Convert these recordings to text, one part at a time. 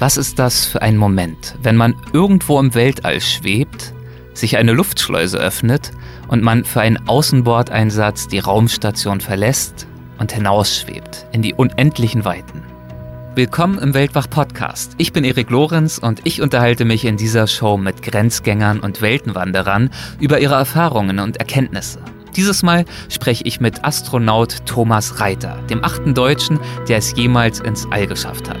Was ist das für ein Moment, wenn man irgendwo im Weltall schwebt, sich eine Luftschleuse öffnet und man für einen Außenbordeinsatz die Raumstation verlässt und hinausschwebt in die unendlichen Weiten? Willkommen im Weltwach-Podcast. Ich bin Erik Lorenz und ich unterhalte mich in dieser Show mit Grenzgängern und Weltenwanderern über ihre Erfahrungen und Erkenntnisse. Dieses Mal spreche ich mit Astronaut Thomas Reiter, dem achten Deutschen, der es jemals ins All geschafft hat.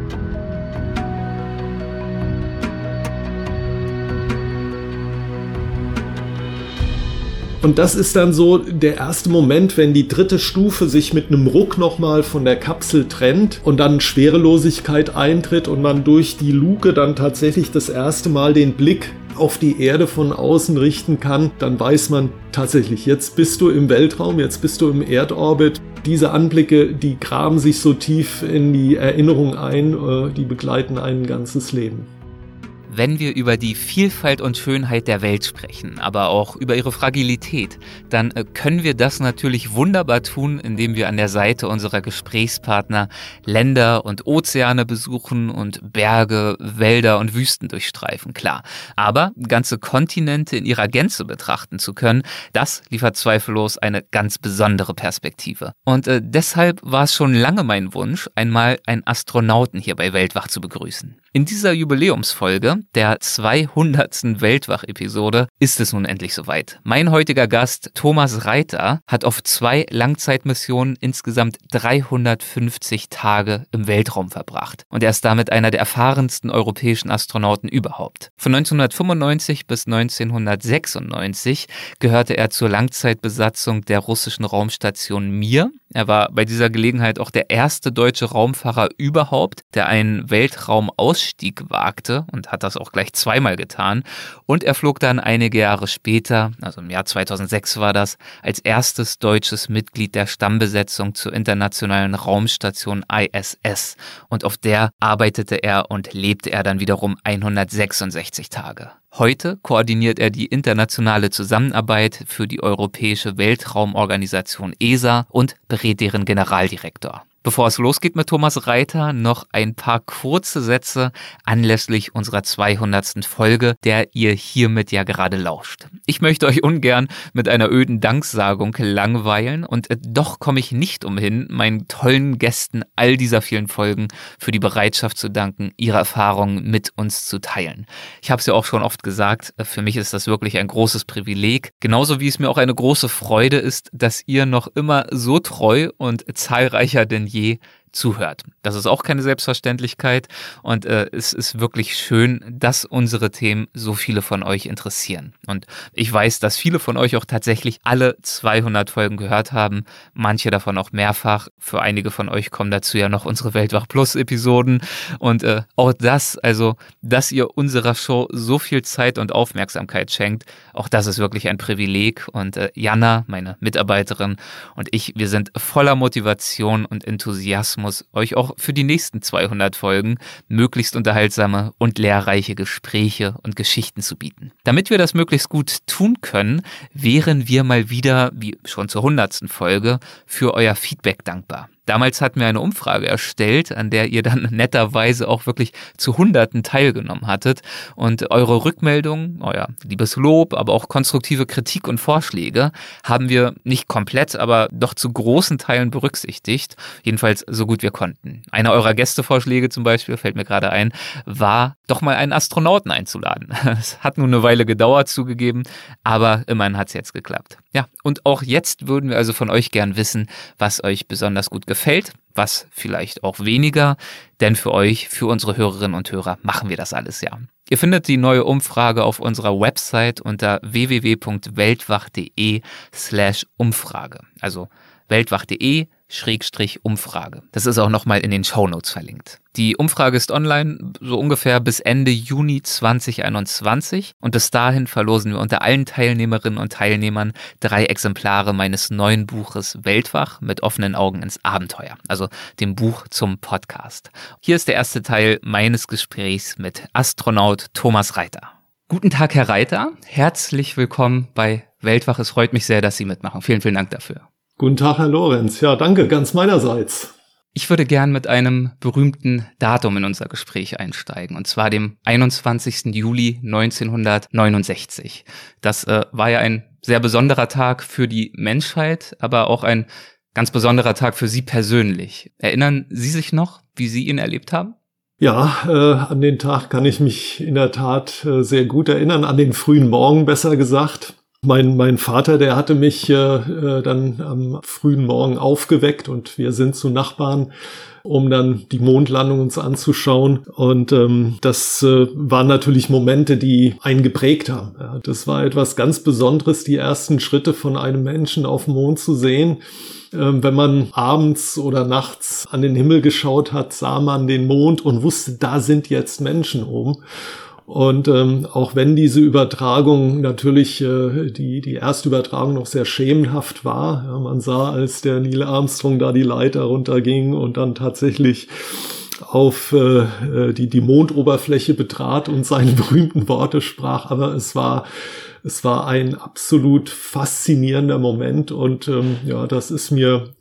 Und das ist dann so der erste Moment, wenn die dritte Stufe sich mit einem Ruck nochmal von der Kapsel trennt und dann Schwerelosigkeit eintritt und man durch die Luke dann tatsächlich das erste Mal den Blick auf die Erde von außen richten kann, dann weiß man tatsächlich, jetzt bist du im Weltraum, jetzt bist du im Erdorbit. Diese Anblicke, die graben sich so tief in die Erinnerung ein, äh, die begleiten ein ganzes Leben wenn wir über die Vielfalt und Schönheit der Welt sprechen, aber auch über ihre Fragilität, dann äh, können wir das natürlich wunderbar tun, indem wir an der Seite unserer Gesprächspartner Länder und Ozeane besuchen und Berge, Wälder und Wüsten durchstreifen, klar. Aber ganze Kontinente in ihrer Gänze betrachten zu können, das liefert zweifellos eine ganz besondere Perspektive. Und äh, deshalb war es schon lange mein Wunsch, einmal einen Astronauten hier bei Weltwach zu begrüßen. In dieser Jubiläumsfolge, der 200. Weltwach-Episode, ist es nun endlich soweit. Mein heutiger Gast, Thomas Reiter, hat auf zwei Langzeitmissionen insgesamt 350 Tage im Weltraum verbracht. Und er ist damit einer der erfahrensten europäischen Astronauten überhaupt. Von 1995 bis 1996 gehörte er zur Langzeitbesatzung der russischen Raumstation Mir. Er war bei dieser Gelegenheit auch der erste deutsche Raumfahrer überhaupt, der einen Weltraum aus Ausstieg wagte und hat das auch gleich zweimal getan. Und er flog dann einige Jahre später, also im Jahr 2006 war das, als erstes deutsches Mitglied der Stammbesetzung zur internationalen Raumstation ISS. Und auf der arbeitete er und lebte er dann wiederum 166 Tage. Heute koordiniert er die internationale Zusammenarbeit für die Europäische Weltraumorganisation ESA und berät deren Generaldirektor. Bevor es losgeht mit Thomas Reiter, noch ein paar kurze Sätze anlässlich unserer 200. Folge, der ihr hiermit ja gerade lauscht. Ich möchte euch ungern mit einer öden Danksagung langweilen und doch komme ich nicht umhin, meinen tollen Gästen all dieser vielen Folgen für die Bereitschaft zu danken, ihre Erfahrungen mit uns zu teilen. Ich habe es ja auch schon oft gesagt, für mich ist das wirklich ein großes Privileg, genauso wie es mir auch eine große Freude ist, dass ihr noch immer so treu und zahlreicher denn gi zuhört. Das ist auch keine Selbstverständlichkeit und äh, es ist wirklich schön, dass unsere Themen so viele von euch interessieren. Und ich weiß, dass viele von euch auch tatsächlich alle 200 Folgen gehört haben, manche davon auch mehrfach. Für einige von euch kommen dazu ja noch unsere Weltwach Plus Episoden und äh, auch das, also, dass ihr unserer Show so viel Zeit und Aufmerksamkeit schenkt, auch das ist wirklich ein Privileg und äh, Jana, meine Mitarbeiterin und ich, wir sind voller Motivation und Enthusiasmus Enthusiasmus, euch auch für die nächsten 200 Folgen möglichst unterhaltsame und lehrreiche Gespräche und Geschichten zu bieten. Damit wir das möglichst gut tun können, wären wir mal wieder, wie schon zur 100. Folge, für euer Feedback dankbar. Damals hatten wir eine Umfrage erstellt, an der ihr dann netterweise auch wirklich zu Hunderten teilgenommen hattet. Und eure Rückmeldungen, euer liebes Lob, aber auch konstruktive Kritik und Vorschläge haben wir nicht komplett, aber doch zu großen Teilen berücksichtigt. Jedenfalls so gut wir konnten. Einer eurer Gästevorschläge zum Beispiel, fällt mir gerade ein, war doch mal einen Astronauten einzuladen. Es hat nur eine Weile gedauert, zugegeben, aber immerhin hat es jetzt geklappt. Ja, und auch jetzt würden wir also von euch gern wissen, was euch besonders gut gefällt, was vielleicht auch weniger, denn für euch, für unsere Hörerinnen und Hörer machen wir das alles ja. Ihr findet die neue Umfrage auf unserer Website unter www.weltwach.de slash Umfrage. Also weltwach.de Umfrage. Das ist auch nochmal in den Shownotes verlinkt. Die Umfrage ist online so ungefähr bis Ende Juni 2021 und bis dahin verlosen wir unter allen Teilnehmerinnen und Teilnehmern drei Exemplare meines neuen Buches Weltwach mit offenen Augen ins Abenteuer, also dem Buch zum Podcast. Hier ist der erste Teil meines Gesprächs mit Astronaut Thomas Reiter. Guten Tag, Herr Reiter. Herzlich willkommen bei Weltwach. Es freut mich sehr, dass Sie mitmachen. Vielen, vielen Dank dafür. Guten Tag, Herr Lorenz. Ja, danke, ganz meinerseits. Ich würde gern mit einem berühmten Datum in unser Gespräch einsteigen, und zwar dem 21. Juli 1969. Das äh, war ja ein sehr besonderer Tag für die Menschheit, aber auch ein ganz besonderer Tag für Sie persönlich. Erinnern Sie sich noch, wie Sie ihn erlebt haben? Ja, äh, an den Tag kann ich mich in der Tat äh, sehr gut erinnern, an den frühen Morgen besser gesagt. Mein, mein Vater, der hatte mich äh, äh, dann am frühen Morgen aufgeweckt und wir sind zu Nachbarn, um dann die Mondlandung uns anzuschauen. Und ähm, das äh, waren natürlich Momente, die einen geprägt haben. Ja, das war etwas ganz Besonderes, die ersten Schritte von einem Menschen auf dem Mond zu sehen. Ähm, wenn man abends oder nachts an den Himmel geschaut hat, sah man den Mond und wusste, da sind jetzt Menschen oben. Und ähm, auch wenn diese Übertragung natürlich äh, die, die erste Übertragung noch sehr schemenhaft war, ja, man sah, als der Neil Armstrong da die Leiter runterging und dann tatsächlich auf äh, äh die, die Mondoberfläche betrat und seine berühmten Worte sprach, aber es war es war ein absolut faszinierender Moment und ähm, ja, das ist mir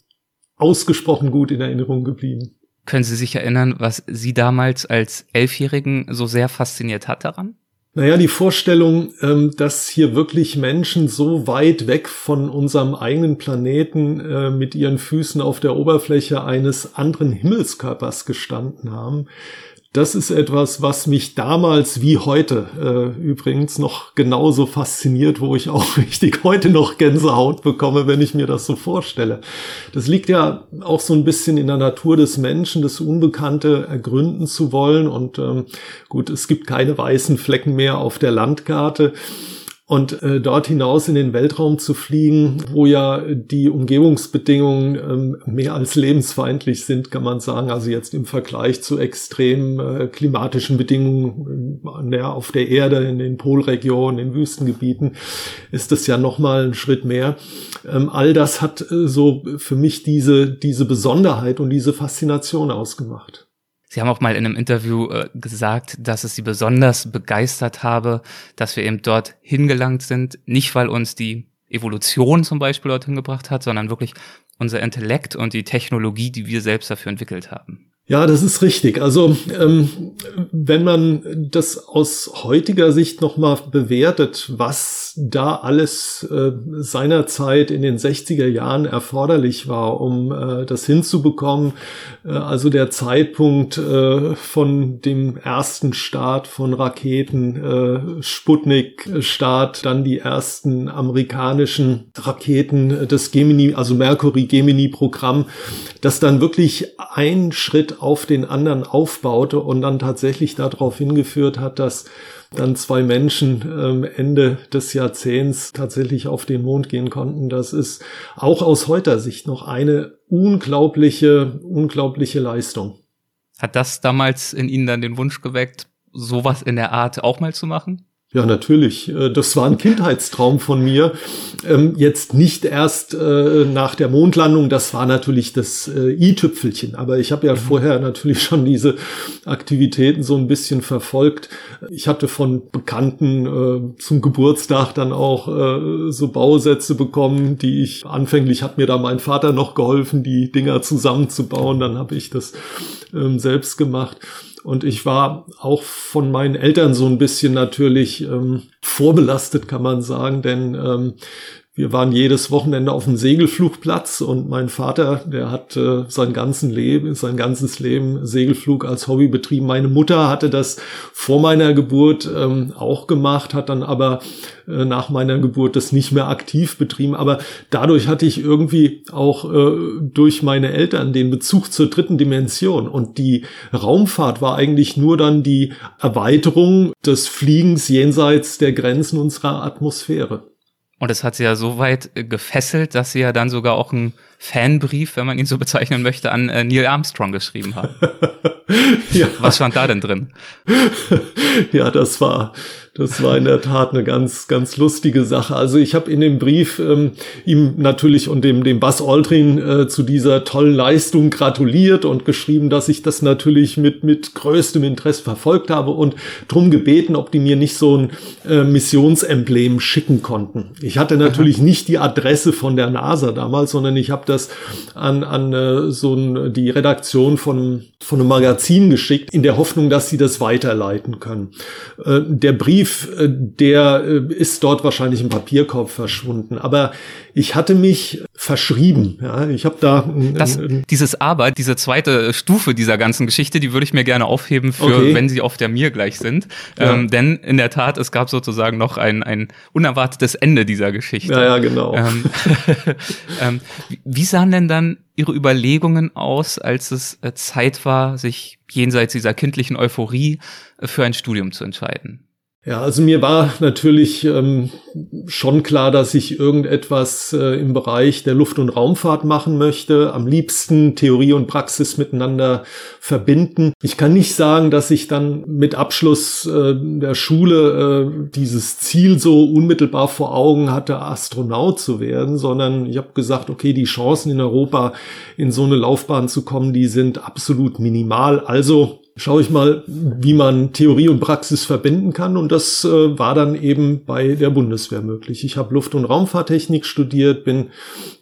ausgesprochen gut in Erinnerung geblieben. Können Sie sich erinnern, was Sie damals als Elfjährigen so sehr fasziniert hat daran? Naja, die Vorstellung, ähm, dass hier wirklich Menschen so weit weg von unserem eigenen Planeten äh, mit ihren Füßen auf der Oberfläche eines anderen Himmelskörpers gestanden haben, das ist etwas, was mich damals wie heute äh, übrigens noch genauso fasziniert, wo ich auch richtig heute noch Gänsehaut bekomme, wenn ich mir das so vorstelle. Das liegt ja auch so ein bisschen in der Natur des Menschen, das Unbekannte ergründen zu wollen. Und ähm, gut, es gibt keine weißen Flecken mehr auf der Landkarte. Und äh, dort hinaus in den Weltraum zu fliegen, wo ja die Umgebungsbedingungen ähm, mehr als lebensfeindlich sind, kann man sagen. Also jetzt im Vergleich zu extremen äh, klimatischen Bedingungen äh, auf der Erde, in den Polregionen, in Wüstengebieten, ist das ja nochmal ein Schritt mehr. Ähm, all das hat äh, so für mich diese, diese Besonderheit und diese Faszination ausgemacht. Sie haben auch mal in einem Interview äh, gesagt, dass es Sie besonders begeistert habe, dass wir eben dort hingelangt sind, nicht weil uns die Evolution zum Beispiel dorthin gebracht hat, sondern wirklich unser Intellekt und die Technologie, die wir selbst dafür entwickelt haben. Ja, das ist richtig. Also ähm, wenn man das aus heutiger Sicht nochmal bewertet, was da alles äh, seinerzeit in den 60er Jahren erforderlich war, um äh, das hinzubekommen, äh, also der Zeitpunkt äh, von dem ersten Start von Raketen, äh, Sputnik-Start, dann die ersten amerikanischen Raketen, das Gemini, also Mercury-Gemini-Programm, das dann wirklich ein Schritt auf den anderen aufbaute und dann tatsächlich darauf hingeführt hat, dass dann zwei Menschen ähm, Ende des Jahrzehnts tatsächlich auf den Mond gehen konnten. Das ist auch aus heutiger Sicht noch eine unglaubliche, unglaubliche Leistung. Hat das damals in Ihnen dann den Wunsch geweckt, sowas in der Art auch mal zu machen? Ja, natürlich. Äh, das war ein Kindheitstraum von mir. Ähm, jetzt nicht erst äh, nach der Mondlandung, das war natürlich das äh, i-Tüpfelchen. Aber ich habe ja mhm. vorher natürlich schon diese Aktivitäten so ein bisschen verfolgt. Ich hatte von Bekannten zum Geburtstag dann auch so Bausätze bekommen, die ich anfänglich hat mir da mein Vater noch geholfen, die Dinger zusammenzubauen. Dann habe ich das ähm, selbst gemacht. Und ich war auch von meinen Eltern so ein bisschen natürlich ähm, vorbelastet, kann man sagen, denn ähm, wir waren jedes Wochenende auf dem Segelflugplatz und mein Vater, der hat äh, sein ganzen Leben, sein ganzes Leben Segelflug als Hobby betrieben. Meine Mutter hatte das vor meiner Geburt ähm, auch gemacht, hat dann aber äh, nach meiner Geburt das nicht mehr aktiv betrieben. Aber dadurch hatte ich irgendwie auch äh, durch meine Eltern den Bezug zur dritten Dimension und die Raumfahrt war eigentlich nur dann die Erweiterung des Fliegens jenseits der Grenzen unserer Atmosphäre. Und es hat sie ja so weit äh, gefesselt, dass sie ja dann sogar auch einen Fanbrief, wenn man ihn so bezeichnen möchte, an äh, Neil Armstrong geschrieben haben. ja. Was stand da denn drin? ja, das war das war in der Tat eine ganz, ganz lustige Sache. Also ich habe in dem Brief ähm, ihm natürlich und dem, dem Buzz Aldrin äh, zu dieser tollen Leistung gratuliert und geschrieben, dass ich das natürlich mit, mit größtem Interesse verfolgt habe und drum gebeten, ob die mir nicht so ein äh, Missionsemblem schicken konnten. Ich hatte natürlich nicht die Adresse von der NASA damals, sondern ich habe das an, an äh, so ein, die Redaktion von, von einem Magazin geschickt, in der Hoffnung, dass sie das weiterleiten können. Äh, der Brief Brief, äh, der äh, ist dort wahrscheinlich im Papierkorb verschwunden. Aber ich hatte mich verschrieben. Ja, ich habe da das, dieses Aber, diese zweite Stufe dieser ganzen Geschichte, die würde ich mir gerne aufheben für, okay. wenn sie auf der mir gleich sind. Ja. Ähm, denn in der Tat, es gab sozusagen noch ein, ein unerwartetes Ende dieser Geschichte. Ja, ja, genau. Ähm, ähm, wie sahen denn dann Ihre Überlegungen aus, als es äh, Zeit war, sich jenseits dieser kindlichen Euphorie für ein Studium zu entscheiden? Ja, also mir war natürlich ähm, schon klar, dass ich irgendetwas äh, im Bereich der Luft- und Raumfahrt machen möchte. Am liebsten Theorie und Praxis miteinander verbinden. Ich kann nicht sagen, dass ich dann mit Abschluss äh, der Schule äh, dieses Ziel so unmittelbar vor Augen hatte, Astronaut zu werden, sondern ich habe gesagt, okay, die Chancen in Europa in so eine Laufbahn zu kommen, die sind absolut minimal. Also schaue ich mal, wie man Theorie und Praxis verbinden kann. Und das äh, war dann eben bei der Bundeswehr möglich. Ich habe Luft- und Raumfahrttechnik studiert, bin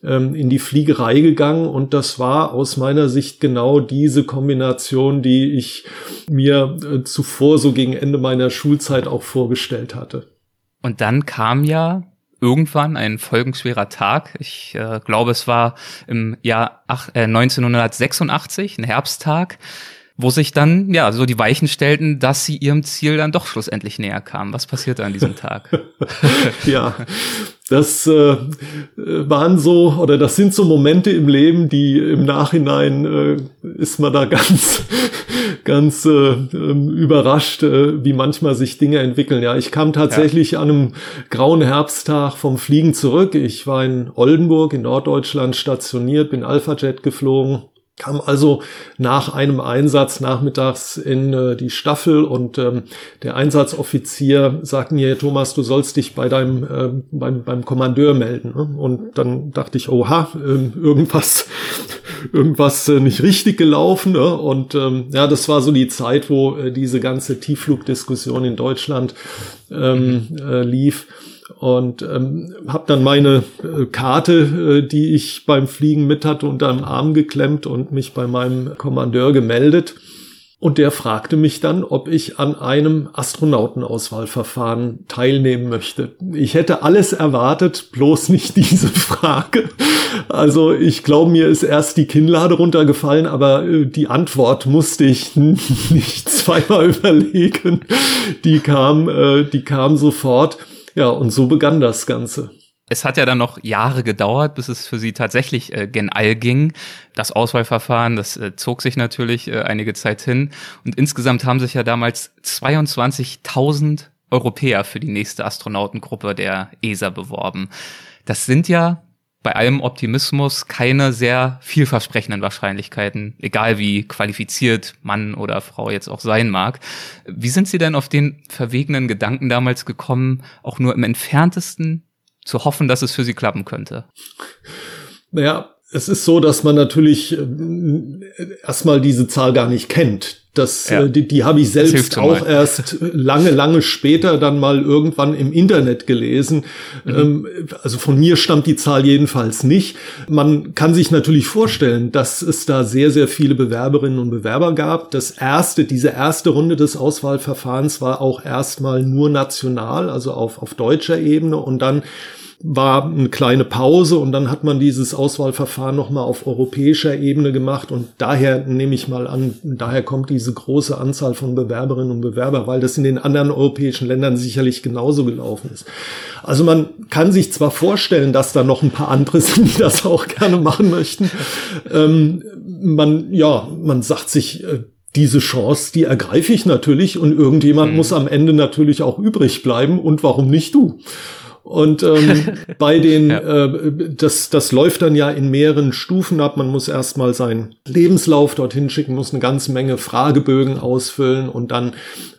ähm, in die Fliegerei gegangen und das war aus meiner Sicht genau diese Kombination, die ich mir äh, zuvor so gegen Ende meiner Schulzeit auch vorgestellt hatte. Und dann kam ja irgendwann ein folgenschwerer Tag. Ich äh, glaube, es war im Jahr ach, äh, 1986, ein Herbsttag wo sich dann ja so die Weichen stellten, dass sie ihrem Ziel dann doch schlussendlich näher kamen. Was passierte an diesem Tag? ja, das äh, waren so oder das sind so Momente im Leben, die im Nachhinein äh, ist man da ganz ganz äh, ähm, überrascht, äh, wie manchmal sich Dinge entwickeln. Ja, ich kam tatsächlich ja. an einem grauen Herbsttag vom Fliegen zurück. Ich war in Oldenburg in Norddeutschland stationiert, bin Alpha-Jet geflogen kam also nach einem Einsatz nachmittags in äh, die Staffel und ähm, der Einsatzoffizier sagt mir, Thomas, du sollst dich bei deinem äh, beim, beim Kommandeur melden. Ne? Und dann dachte ich, oha, äh, irgendwas irgendwas äh, nicht richtig gelaufen. Ne? Und ähm, ja, das war so die Zeit, wo äh, diese ganze Tiefflugdiskussion in Deutschland ähm, äh, lief und ähm, habe dann meine äh, Karte, äh, die ich beim Fliegen mit hatte, unter dem Arm geklemmt und mich bei meinem Kommandeur gemeldet. Und der fragte mich dann, ob ich an einem Astronautenauswahlverfahren teilnehmen möchte. Ich hätte alles erwartet, bloß nicht diese Frage. Also ich glaube, mir ist erst die Kinnlade runtergefallen, aber äh, die Antwort musste ich nicht zweimal überlegen. Die kam, äh, die kam sofort. Ja, und so begann das Ganze. Es hat ja dann noch Jahre gedauert, bis es für sie tatsächlich äh, gen All ging. Das Auswahlverfahren, das äh, zog sich natürlich äh, einige Zeit hin. Und insgesamt haben sich ja damals 22.000 Europäer für die nächste Astronautengruppe der ESA beworben. Das sind ja bei allem Optimismus keine sehr vielversprechenden Wahrscheinlichkeiten, egal wie qualifiziert Mann oder Frau jetzt auch sein mag. Wie sind Sie denn auf den verwegenen Gedanken damals gekommen, auch nur im entferntesten zu hoffen, dass es für Sie klappen könnte? Naja, es ist so, dass man natürlich äh, erstmal diese Zahl gar nicht kennt. Das, ja. äh, die, die habe ich selbst auch erst lange, lange später dann mal irgendwann im Internet gelesen. Mhm. Ähm, also von mir stammt die Zahl jedenfalls nicht. Man kann sich natürlich vorstellen, dass es da sehr, sehr viele Bewerberinnen und Bewerber gab. Das erste, diese erste Runde des Auswahlverfahrens war auch erstmal nur national, also auf, auf deutscher Ebene und dann war eine kleine Pause und dann hat man dieses Auswahlverfahren nochmal auf europäischer Ebene gemacht und daher nehme ich mal an, daher kommt diese große Anzahl von Bewerberinnen und Bewerber, weil das in den anderen europäischen Ländern sicherlich genauso gelaufen ist. Also man kann sich zwar vorstellen, dass da noch ein paar andere sind, die das auch gerne machen möchten. Ähm, man, ja, man sagt sich, äh, diese Chance, die ergreife ich natürlich und irgendjemand mhm. muss am Ende natürlich auch übrig bleiben und warum nicht du? Und ähm, bei den, ja. äh, das, das läuft dann ja in mehreren Stufen ab. Man muss erstmal seinen Lebenslauf dorthin schicken, muss eine ganze Menge Fragebögen ausfüllen und dann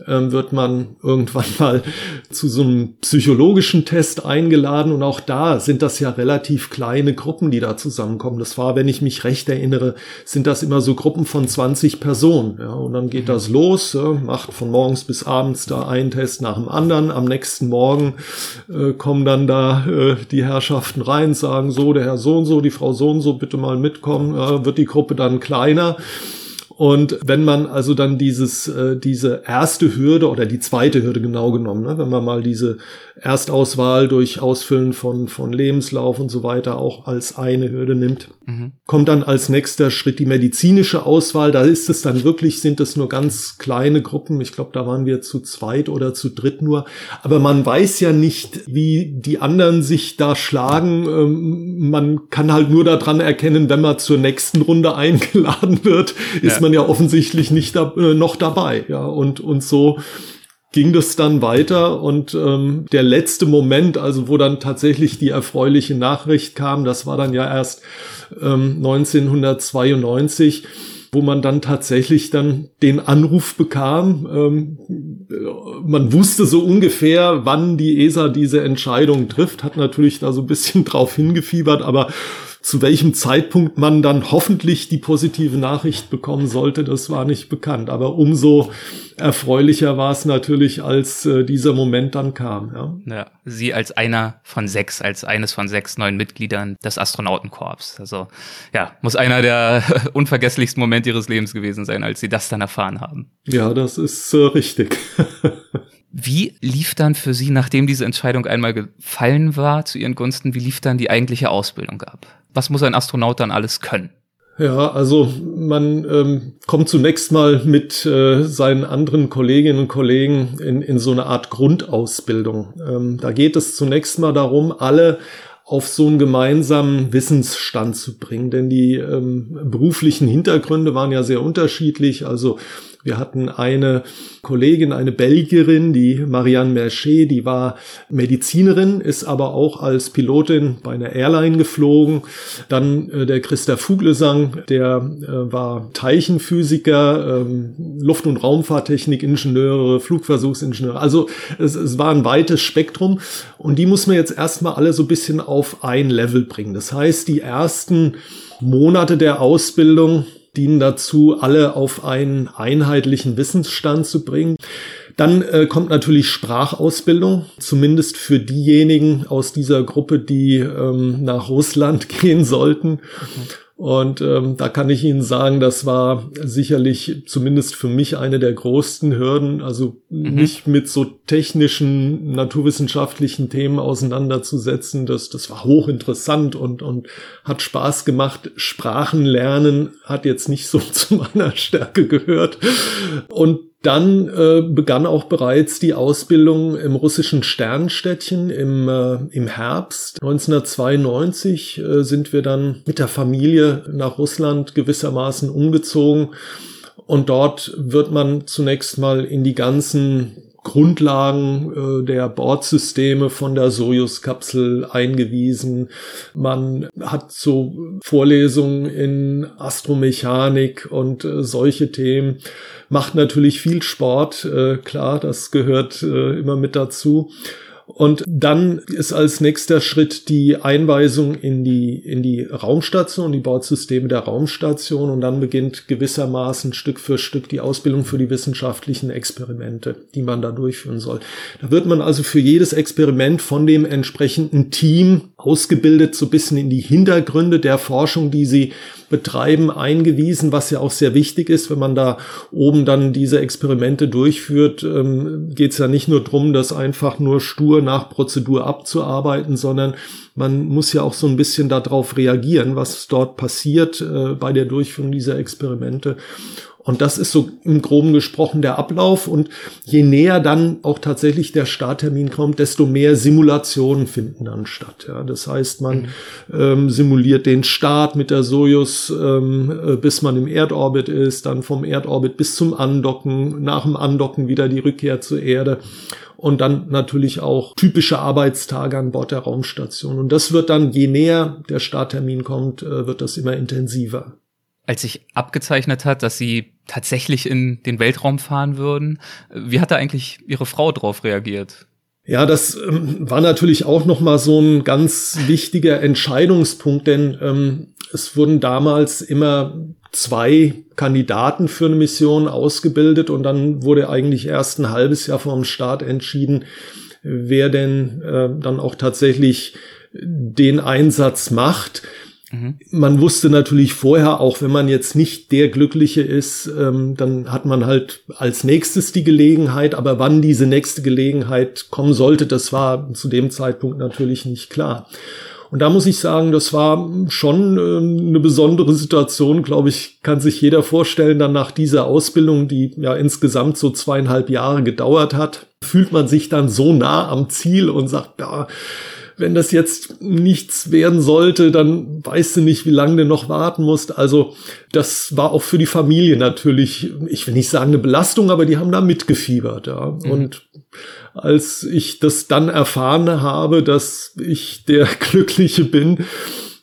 ähm, wird man irgendwann mal zu so einem psychologischen Test eingeladen. Und auch da sind das ja relativ kleine Gruppen, die da zusammenkommen. Das war, wenn ich mich recht erinnere, sind das immer so Gruppen von 20 Personen. Ja, und dann geht das los, ja, macht von morgens bis abends da einen Test nach dem anderen. Am nächsten Morgen äh, kommen kommen dann da äh, die Herrschaften rein, sagen so, der Herr so und so, die Frau so und so, bitte mal mitkommen, äh, wird die Gruppe dann kleiner. Und wenn man also dann dieses, äh, diese erste Hürde oder die zweite Hürde genau genommen, ne, wenn man mal diese Erstauswahl durch Ausfüllen von, von Lebenslauf und so weiter auch als eine Hürde nimmt. Mhm. Kommt dann als nächster Schritt die medizinische Auswahl. Da ist es dann wirklich, sind es nur ganz kleine Gruppen. Ich glaube, da waren wir zu zweit oder zu dritt nur. Aber man weiß ja nicht, wie die anderen sich da schlagen. Ähm, man kann halt nur daran erkennen, wenn man zur nächsten Runde eingeladen wird, ist ja. man ja offensichtlich nicht da, äh, noch dabei. Ja, und, und so ging das dann weiter und ähm, der letzte Moment, also wo dann tatsächlich die erfreuliche Nachricht kam, das war dann ja erst ähm, 1992 wo man dann tatsächlich dann den Anruf bekam. Ähm, man wusste so ungefähr, wann die ESA diese Entscheidung trifft, hat natürlich da so ein bisschen drauf hingefiebert, aber zu welchem Zeitpunkt man dann hoffentlich die positive Nachricht bekommen sollte, das war nicht bekannt. Aber umso erfreulicher war es natürlich, als äh, dieser Moment dann kam. Ja. ja, Sie als einer von sechs, als eines von sechs neuen Mitgliedern des Astronautenkorps. Also ja, muss einer der unvergesslichsten Momente Ihres Lebens gewesen sein, als Sie das dann erfahren haben. Ja, das ist äh, richtig. Wie lief dann für Sie, nachdem diese Entscheidung einmal gefallen war zu Ihren Gunsten, wie lief dann die eigentliche Ausbildung ab? Was muss ein Astronaut dann alles können? Ja, also man ähm, kommt zunächst mal mit äh, seinen anderen Kolleginnen und Kollegen in, in so eine Art Grundausbildung. Ähm, da geht es zunächst mal darum, alle auf so einen gemeinsamen Wissensstand zu bringen, denn die ähm, beruflichen Hintergründe waren ja sehr unterschiedlich. Also wir hatten eine Kollegin, eine Belgierin, die Marianne Mercher, die war Medizinerin, ist aber auch als Pilotin bei einer Airline geflogen. Dann äh, der Christa Fuglesang, der äh, war Teilchenphysiker, ähm, Luft- und Raumfahrttechnik-Ingenieure, Flugversuchsingenieure. Also es, es war ein weites Spektrum und die muss man jetzt erstmal alle so ein bisschen auf ein Level bringen. Das heißt, die ersten Monate der Ausbildung dienen dazu, alle auf einen einheitlichen Wissensstand zu bringen. Dann äh, kommt natürlich Sprachausbildung, zumindest für diejenigen aus dieser Gruppe, die ähm, nach Russland gehen sollten. Mhm. Und ähm, da kann ich Ihnen sagen, das war sicherlich zumindest für mich eine der größten Hürden, also mhm. mich mit so technischen, naturwissenschaftlichen Themen auseinanderzusetzen. Das, das war hochinteressant und, und hat Spaß gemacht. Sprachen lernen hat jetzt nicht so zu meiner Stärke gehört. Und dann äh, begann auch bereits die Ausbildung im russischen Sternstädtchen im, äh, im Herbst. 1992 äh, sind wir dann mit der Familie nach Russland gewissermaßen umgezogen. Und dort wird man zunächst mal in die ganzen Grundlagen äh, der Bordsysteme von der Sojus-Kapsel eingewiesen. Man hat so Vorlesungen in Astromechanik und äh, solche Themen macht natürlich viel Sport, äh, klar, das gehört äh, immer mit dazu. Und dann ist als nächster Schritt die Einweisung in die, in die Raumstation, die Bordsysteme der Raumstation. Und dann beginnt gewissermaßen Stück für Stück die Ausbildung für die wissenschaftlichen Experimente, die man da durchführen soll. Da wird man also für jedes Experiment von dem entsprechenden Team ausgebildet, so ein bisschen in die Hintergründe der Forschung, die sie betreiben, eingewiesen, was ja auch sehr wichtig ist, wenn man da oben dann diese Experimente durchführt, ähm, geht es ja nicht nur drum, das einfach nur stur nach Prozedur abzuarbeiten, sondern man muss ja auch so ein bisschen darauf reagieren, was dort passiert äh, bei der Durchführung dieser Experimente. Und das ist so im Groben gesprochen der Ablauf. Und je näher dann auch tatsächlich der Starttermin kommt, desto mehr Simulationen finden dann statt. Ja, das heißt, man mhm. ähm, simuliert den Start mit der Sojus, ähm, äh, bis man im Erdorbit ist, dann vom Erdorbit bis zum Andocken, nach dem Andocken wieder die Rückkehr zur Erde und dann natürlich auch typische Arbeitstage an Bord der Raumstation. Und das wird dann, je näher der Starttermin kommt, äh, wird das immer intensiver als sich abgezeichnet hat, dass sie tatsächlich in den Weltraum fahren würden. Wie hat da eigentlich ihre Frau drauf reagiert? Ja, das ähm, war natürlich auch noch mal so ein ganz wichtiger Entscheidungspunkt, denn ähm, es wurden damals immer zwei Kandidaten für eine Mission ausgebildet und dann wurde eigentlich erst ein halbes Jahr vor dem Start entschieden, wer denn äh, dann auch tatsächlich den Einsatz macht. Mhm. Man wusste natürlich vorher, auch wenn man jetzt nicht der Glückliche ist, ähm, dann hat man halt als nächstes die Gelegenheit, aber wann diese nächste Gelegenheit kommen sollte, das war zu dem Zeitpunkt natürlich nicht klar. Und da muss ich sagen, das war schon äh, eine besondere Situation, glaube ich, kann sich jeder vorstellen, dann nach dieser Ausbildung, die ja insgesamt so zweieinhalb Jahre gedauert hat, fühlt man sich dann so nah am Ziel und sagt, ja, wenn das jetzt nichts werden sollte, dann weißt du nicht, wie lange du noch warten musst. Also das war auch für die Familie natürlich, ich will nicht sagen eine Belastung, aber die haben da mitgefiebert. Ja. Mhm. Und als ich das dann erfahren habe, dass ich der Glückliche bin,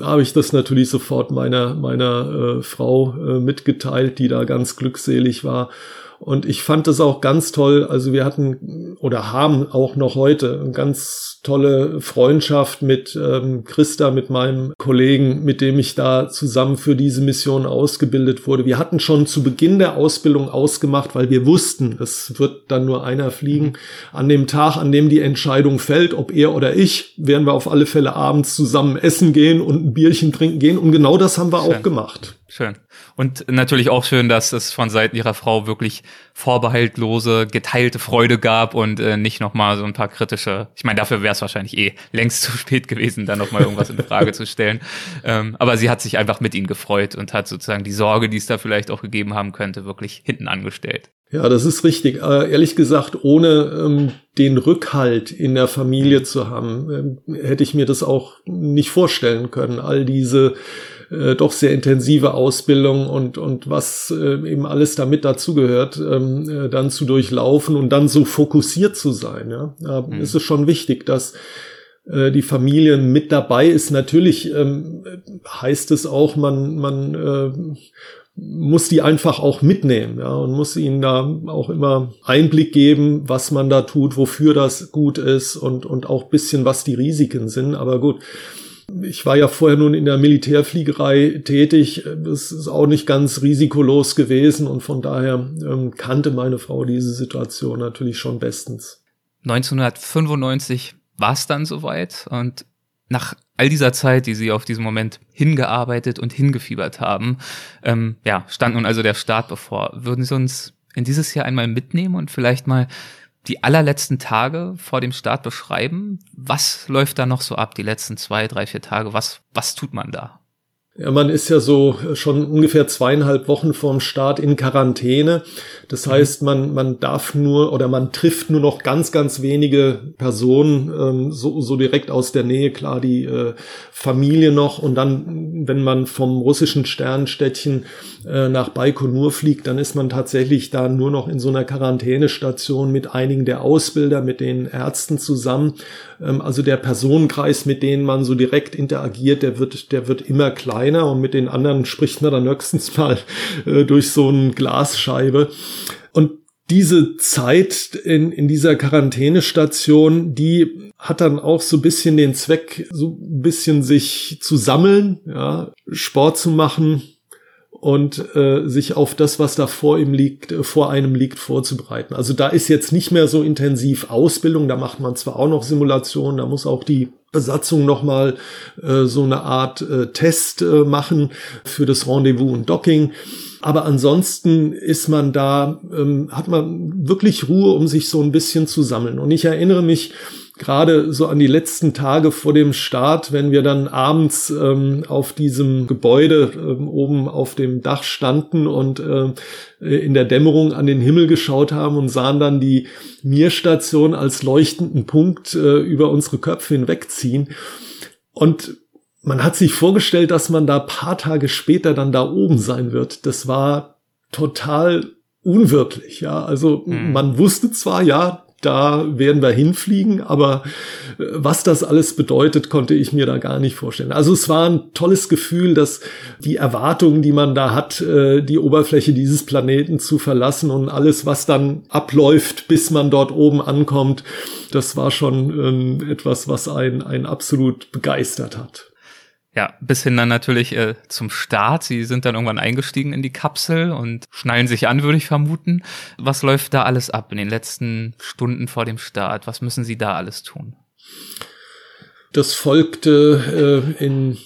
habe ich das natürlich sofort meiner meiner äh, Frau äh, mitgeteilt, die da ganz glückselig war. Und ich fand das auch ganz toll. Also wir hatten oder haben auch noch heute eine ganz tolle Freundschaft mit ähm, Christa, mit meinem Kollegen, mit dem ich da zusammen für diese Mission ausgebildet wurde. Wir hatten schon zu Beginn der Ausbildung ausgemacht, weil wir wussten, es wird dann nur einer fliegen. An dem Tag, an dem die Entscheidung fällt, ob er oder ich, werden wir auf alle Fälle abends zusammen essen gehen und ein Bierchen trinken gehen. Und genau das haben wir Schön. auch gemacht. Schön. Und natürlich auch schön, dass es von Seiten ihrer Frau wirklich vorbehaltlose, geteilte Freude gab und äh, nicht nochmal so ein paar kritische, ich meine, dafür wäre es wahrscheinlich eh längst zu spät gewesen, dann nochmal irgendwas in Frage zu stellen. Ähm, aber sie hat sich einfach mit ihnen gefreut und hat sozusagen die Sorge, die es da vielleicht auch gegeben haben könnte, wirklich hinten angestellt. Ja, das ist richtig. Äh, ehrlich gesagt, ohne ähm, den Rückhalt in der Familie zu haben, äh, hätte ich mir das auch nicht vorstellen können. All diese äh, doch sehr intensive Ausbildung und, und was äh, eben alles damit dazugehört, ähm, äh, dann zu durchlaufen und dann so fokussiert zu sein. Ja? Da mhm. ist es schon wichtig, dass äh, die Familie mit dabei ist. Natürlich ähm, heißt es auch, man, man äh, muss die einfach auch mitnehmen, ja, und muss ihnen da auch immer Einblick geben, was man da tut, wofür das gut ist und, und auch bisschen, was die Risiken sind. Aber gut, ich war ja vorher nun in der Militärfliegerei tätig. Das ist auch nicht ganz risikolos gewesen und von daher ähm, kannte meine Frau diese Situation natürlich schon bestens. 1995 war es dann soweit und nach all dieser Zeit, die Sie auf diesen Moment hingearbeitet und hingefiebert haben, ähm, ja, stand nun also der Start bevor. Würden Sie uns in dieses Jahr einmal mitnehmen und vielleicht mal die allerletzten Tage vor dem Start beschreiben? Was läuft da noch so ab, die letzten zwei, drei, vier Tage? Was, was tut man da? Ja, man ist ja so schon ungefähr zweieinhalb Wochen vorm Start in Quarantäne. Das mhm. heißt, man, man darf nur oder man trifft nur noch ganz, ganz wenige Personen ähm, so, so direkt aus der Nähe. Klar, die äh, Familie noch. Und dann, wenn man vom russischen Sternstädtchen äh, nach Baikonur fliegt, dann ist man tatsächlich da nur noch in so einer Quarantänestation mit einigen der Ausbilder, mit den Ärzten zusammen. Ähm, also der Personenkreis, mit denen man so direkt interagiert, der wird, der wird immer kleiner und mit den anderen spricht man dann höchstens mal äh, durch so eine Glasscheibe. Und diese Zeit in, in dieser Quarantänestation, die hat dann auch so ein bisschen den Zweck, so ein bisschen sich zu sammeln, ja, Sport zu machen, und äh, sich auf das, was da vor ihm liegt, äh, vor einem liegt, vorzubereiten. Also da ist jetzt nicht mehr so intensiv Ausbildung, da macht man zwar auch noch Simulationen, da muss auch die Besatzung nochmal äh, so eine Art äh, Test äh, machen für das Rendezvous und Docking. Aber ansonsten ist man da, ähm, hat man wirklich Ruhe, um sich so ein bisschen zu sammeln. Und ich erinnere mich, gerade so an die letzten Tage vor dem Start, wenn wir dann abends ähm, auf diesem Gebäude ähm, oben auf dem Dach standen und äh, in der Dämmerung an den Himmel geschaut haben und sahen dann die Mir-Station als leuchtenden Punkt äh, über unsere Köpfe hinwegziehen. Und man hat sich vorgestellt, dass man da paar Tage später dann da oben sein wird. Das war total unwirklich, ja. Also mhm. man wusste zwar, ja, da werden wir hinfliegen, aber äh, was das alles bedeutet, konnte ich mir da gar nicht vorstellen. Also es war ein tolles Gefühl, dass die Erwartungen, die man da hat, äh, die Oberfläche dieses Planeten zu verlassen und alles, was dann abläuft, bis man dort oben ankommt, das war schon ähm, etwas, was einen, einen absolut begeistert hat. Ja, bis hin dann natürlich äh, zum Start. Sie sind dann irgendwann eingestiegen in die Kapsel und schnallen sich an, würde ich vermuten. Was läuft da alles ab in den letzten Stunden vor dem Start? Was müssen Sie da alles tun? Das folgte äh, in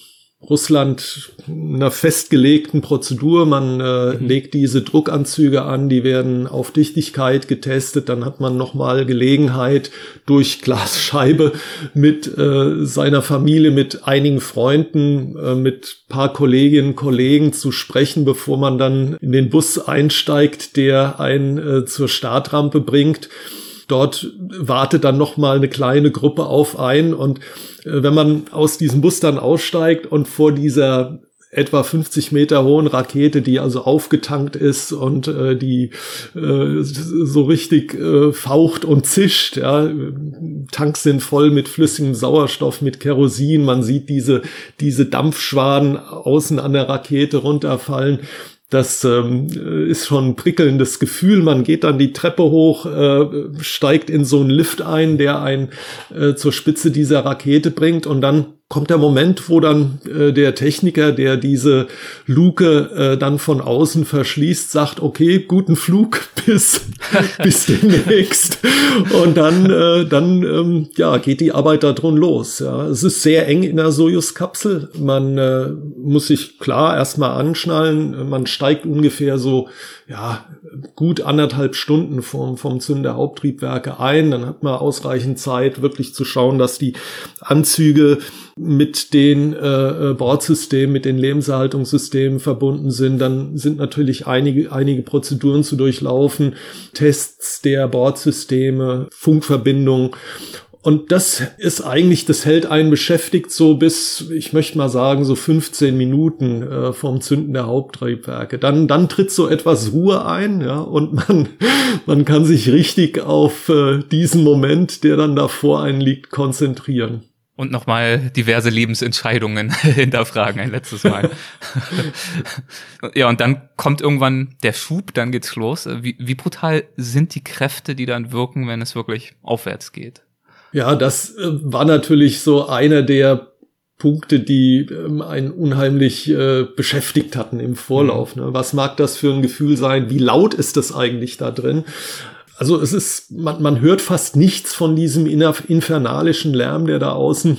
Russland einer festgelegten Prozedur. Man äh, mhm. legt diese Druckanzüge an, die werden auf Dichtigkeit getestet. Dann hat man nochmal Gelegenheit, durch Glasscheibe mit äh, seiner Familie, mit einigen Freunden, äh, mit paar Kolleginnen, Kollegen zu sprechen, bevor man dann in den Bus einsteigt, der einen äh, zur Startrampe bringt. Dort wartet dann noch mal eine kleine Gruppe auf ein und äh, wenn man aus diesem Bus dann aussteigt und vor dieser etwa 50 Meter hohen Rakete, die also aufgetankt ist und äh, die äh, so richtig äh, faucht und zischt. Ja. Tanks sind voll mit flüssigem Sauerstoff, mit Kerosin. Man sieht diese, diese Dampfschwaden außen an der Rakete runterfallen. Das ähm, ist schon ein prickelndes Gefühl. Man geht dann die Treppe hoch, äh, steigt in so einen Lift ein, der einen äh, zur Spitze dieser Rakete bringt und dann kommt der Moment, wo dann äh, der Techniker, der diese Luke äh, dann von außen verschließt, sagt, okay, guten Flug bis, bis demnächst. Und dann, äh, dann ähm, ja, geht die Arbeit da drin los. Ja. Es ist sehr eng in der Sojus-Kapsel. Man äh, muss sich klar erstmal anschnallen. Man steigt ungefähr so ja, gut anderthalb Stunden vom, vom Zünder Haupttriebwerke ein. Dann hat man ausreichend Zeit, wirklich zu schauen, dass die Anzüge mit den äh, äh, Bordsystemen, mit den Lebenserhaltungssystemen verbunden sind. Dann sind natürlich einige, einige Prozeduren zu durchlaufen, Tests der Bordsysteme, Funkverbindungen. Und das ist eigentlich, das hält einen beschäftigt so bis, ich möchte mal sagen, so 15 Minuten äh, vom Zünden der Haupttriebwerke. Dann, dann tritt so etwas Ruhe ein, ja, und man, man kann sich richtig auf äh, diesen Moment, der dann davor einen liegt, konzentrieren. Und nochmal diverse Lebensentscheidungen hinterfragen, ein letztes Mal. ja, und dann kommt irgendwann der Schub, dann geht's los. Wie, wie brutal sind die Kräfte, die dann wirken, wenn es wirklich aufwärts geht? Ja, das äh, war natürlich so einer der Punkte, die ähm, einen unheimlich äh, beschäftigt hatten im Vorlauf. Mhm. Ne? Was mag das für ein Gefühl sein? Wie laut ist das eigentlich da drin? Also es ist, man, man hört fast nichts von diesem infernalischen Lärm, der da außen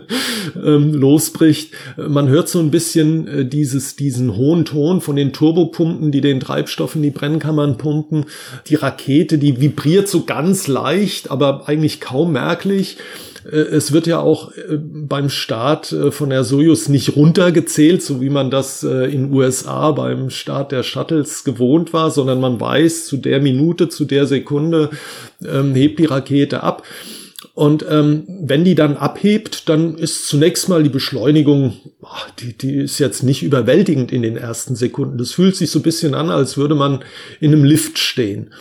ähm, losbricht. Man hört so ein bisschen äh, dieses, diesen hohen Ton von den Turbopumpen, die den Treibstoff in die Brennkammern pumpen. Die Rakete, die vibriert so ganz leicht, aber eigentlich kaum merklich. Äh, es wird ja auch äh, beim Start äh, von der Soyuz nicht runtergezählt, so wie man das in USA beim Start der Shuttles gewohnt war, sondern man weiß, zu der Minute, zu der Sekunde ähm, hebt die Rakete ab. Und ähm, wenn die dann abhebt, dann ist zunächst mal die Beschleunigung, ach, die, die ist jetzt nicht überwältigend in den ersten Sekunden. Das fühlt sich so ein bisschen an, als würde man in einem Lift stehen.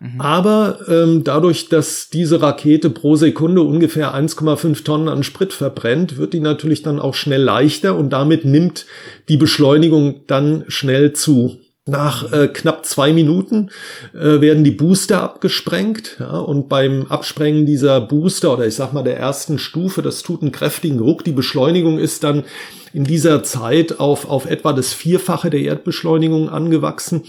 Mhm. Aber ähm, dadurch, dass diese Rakete pro Sekunde ungefähr 1,5 Tonnen an Sprit verbrennt, wird die natürlich dann auch schnell leichter und damit nimmt die Beschleunigung dann schnell zu. Nach äh, knapp zwei Minuten äh, werden die Booster abgesprengt ja, und beim Absprengen dieser Booster oder ich sag mal der ersten Stufe, das tut einen kräftigen Ruck. Die Beschleunigung ist dann in dieser Zeit auf, auf etwa das Vierfache der Erdbeschleunigung angewachsen.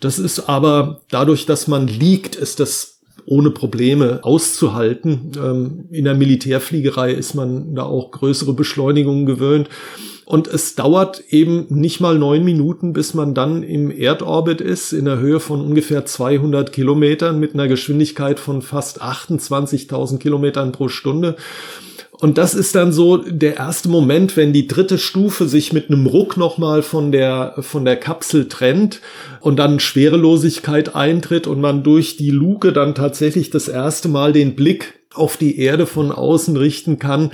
Das ist aber dadurch, dass man liegt, ist das ohne Probleme auszuhalten. Ähm, in der Militärfliegerei ist man da auch größere Beschleunigungen gewöhnt. Und es dauert eben nicht mal neun Minuten, bis man dann im Erdorbit ist, in der Höhe von ungefähr 200 Kilometern mit einer Geschwindigkeit von fast 28.000 Kilometern pro Stunde. Und das ist dann so der erste Moment, wenn die dritte Stufe sich mit einem Ruck nochmal von der, von der Kapsel trennt und dann Schwerelosigkeit eintritt und man durch die Luke dann tatsächlich das erste Mal den Blick auf die Erde von außen richten kann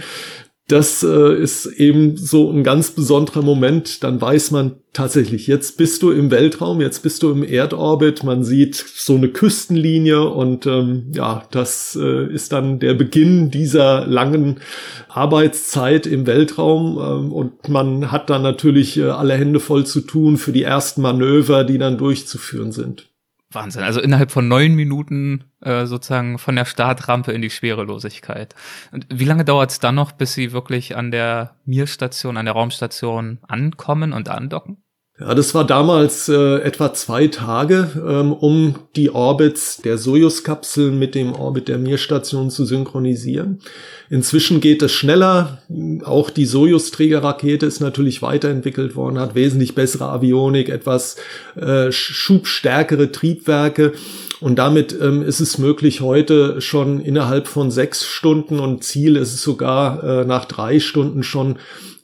das äh, ist eben so ein ganz besonderer Moment. Dann weiß man tatsächlich, jetzt bist du im Weltraum, jetzt bist du im Erdorbit. Man sieht so eine Küstenlinie und ähm, ja, das äh, ist dann der Beginn dieser langen Arbeitszeit im Weltraum. Ähm, und man hat dann natürlich äh, alle Hände voll zu tun für die ersten Manöver, die dann durchzuführen sind. Wahnsinn. Also innerhalb von neun Minuten äh, sozusagen von der Startrampe in die Schwerelosigkeit. Und wie lange dauert es dann noch, bis Sie wirklich an der Mir-Station, an der Raumstation ankommen und andocken? Ja, das war damals äh, etwa zwei Tage, ähm, um die Orbits der Soyuz-Kapsel mit dem Orbit der Mir-Station zu synchronisieren. Inzwischen geht es schneller. Auch die Soyuz-Trägerrakete ist natürlich weiterentwickelt worden, hat wesentlich bessere Avionik, etwas äh, schubstärkere Triebwerke. Und damit ähm, ist es möglich, heute schon innerhalb von sechs Stunden und Ziel ist es sogar äh, nach drei Stunden schon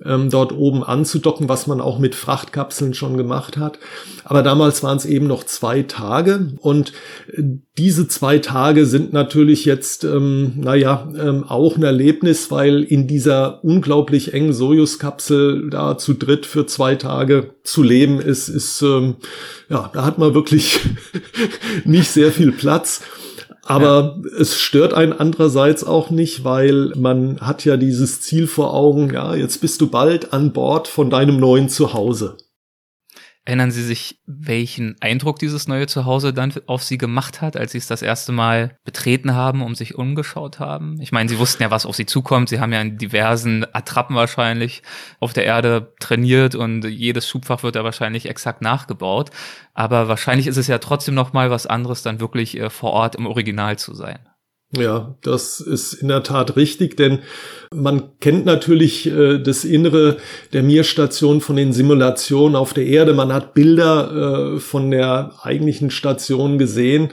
ähm, dort oben anzudocken, was man auch mit Frachtkapseln schon gemacht hat. Aber damals waren es eben noch zwei Tage und äh, diese zwei Tage sind natürlich jetzt, ähm, naja, ähm, auch ein Erlebnis, weil in dieser unglaublich engen Sojus-Kapsel da zu dritt für zwei Tage zu leben ist, ist, ähm, ja, da hat man wirklich nicht sehr viel Platz. Aber ja. es stört einen andererseits auch nicht, weil man hat ja dieses Ziel vor Augen, ja, jetzt bist du bald an Bord von deinem neuen Zuhause. Erinnern Sie sich, welchen Eindruck dieses neue Zuhause dann auf Sie gemacht hat, als Sie es das erste Mal betreten haben, um sich umgeschaut haben? Ich meine, Sie wussten ja, was auf Sie zukommt. Sie haben ja in diversen Attrappen wahrscheinlich auf der Erde trainiert und jedes Schubfach wird da wahrscheinlich exakt nachgebaut. Aber wahrscheinlich ist es ja trotzdem noch mal was anderes, dann wirklich äh, vor Ort im Original zu sein. Ja, das ist in der Tat richtig, denn man kennt natürlich äh, das Innere der Mir-Station von den Simulationen auf der Erde. Man hat Bilder äh, von der eigentlichen Station gesehen.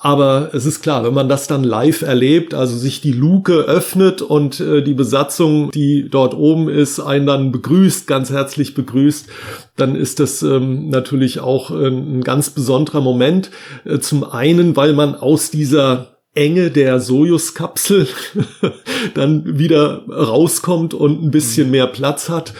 Aber es ist klar, wenn man das dann live erlebt, also sich die Luke öffnet und äh, die Besatzung, die dort oben ist, einen dann begrüßt, ganz herzlich begrüßt, dann ist das ähm, natürlich auch äh, ein ganz besonderer Moment. Äh, zum einen, weil man aus dieser Enge der Sojus-Kapsel dann wieder rauskommt und ein bisschen mhm. mehr Platz hat.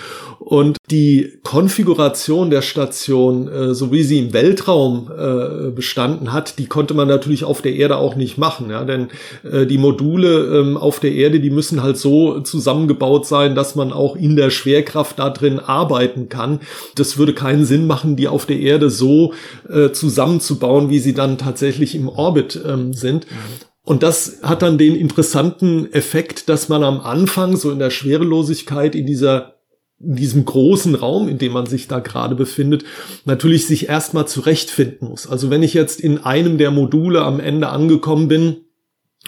Und die Konfiguration der Station, äh, so wie sie im Weltraum äh, bestanden hat, die konnte man natürlich auf der Erde auch nicht machen. Ja? Denn äh, die Module ähm, auf der Erde, die müssen halt so zusammengebaut sein, dass man auch in der Schwerkraft da drin arbeiten kann. Das würde keinen Sinn machen, die auf der Erde so zusammenzubauen, wie sie dann tatsächlich im Orbit ähm, sind. Und das hat dann den interessanten Effekt, dass man am Anfang so in der Schwerelosigkeit in dieser in diesem großen Raum, in dem man sich da gerade befindet, natürlich sich erstmal zurechtfinden muss. Also wenn ich jetzt in einem der Module am Ende angekommen bin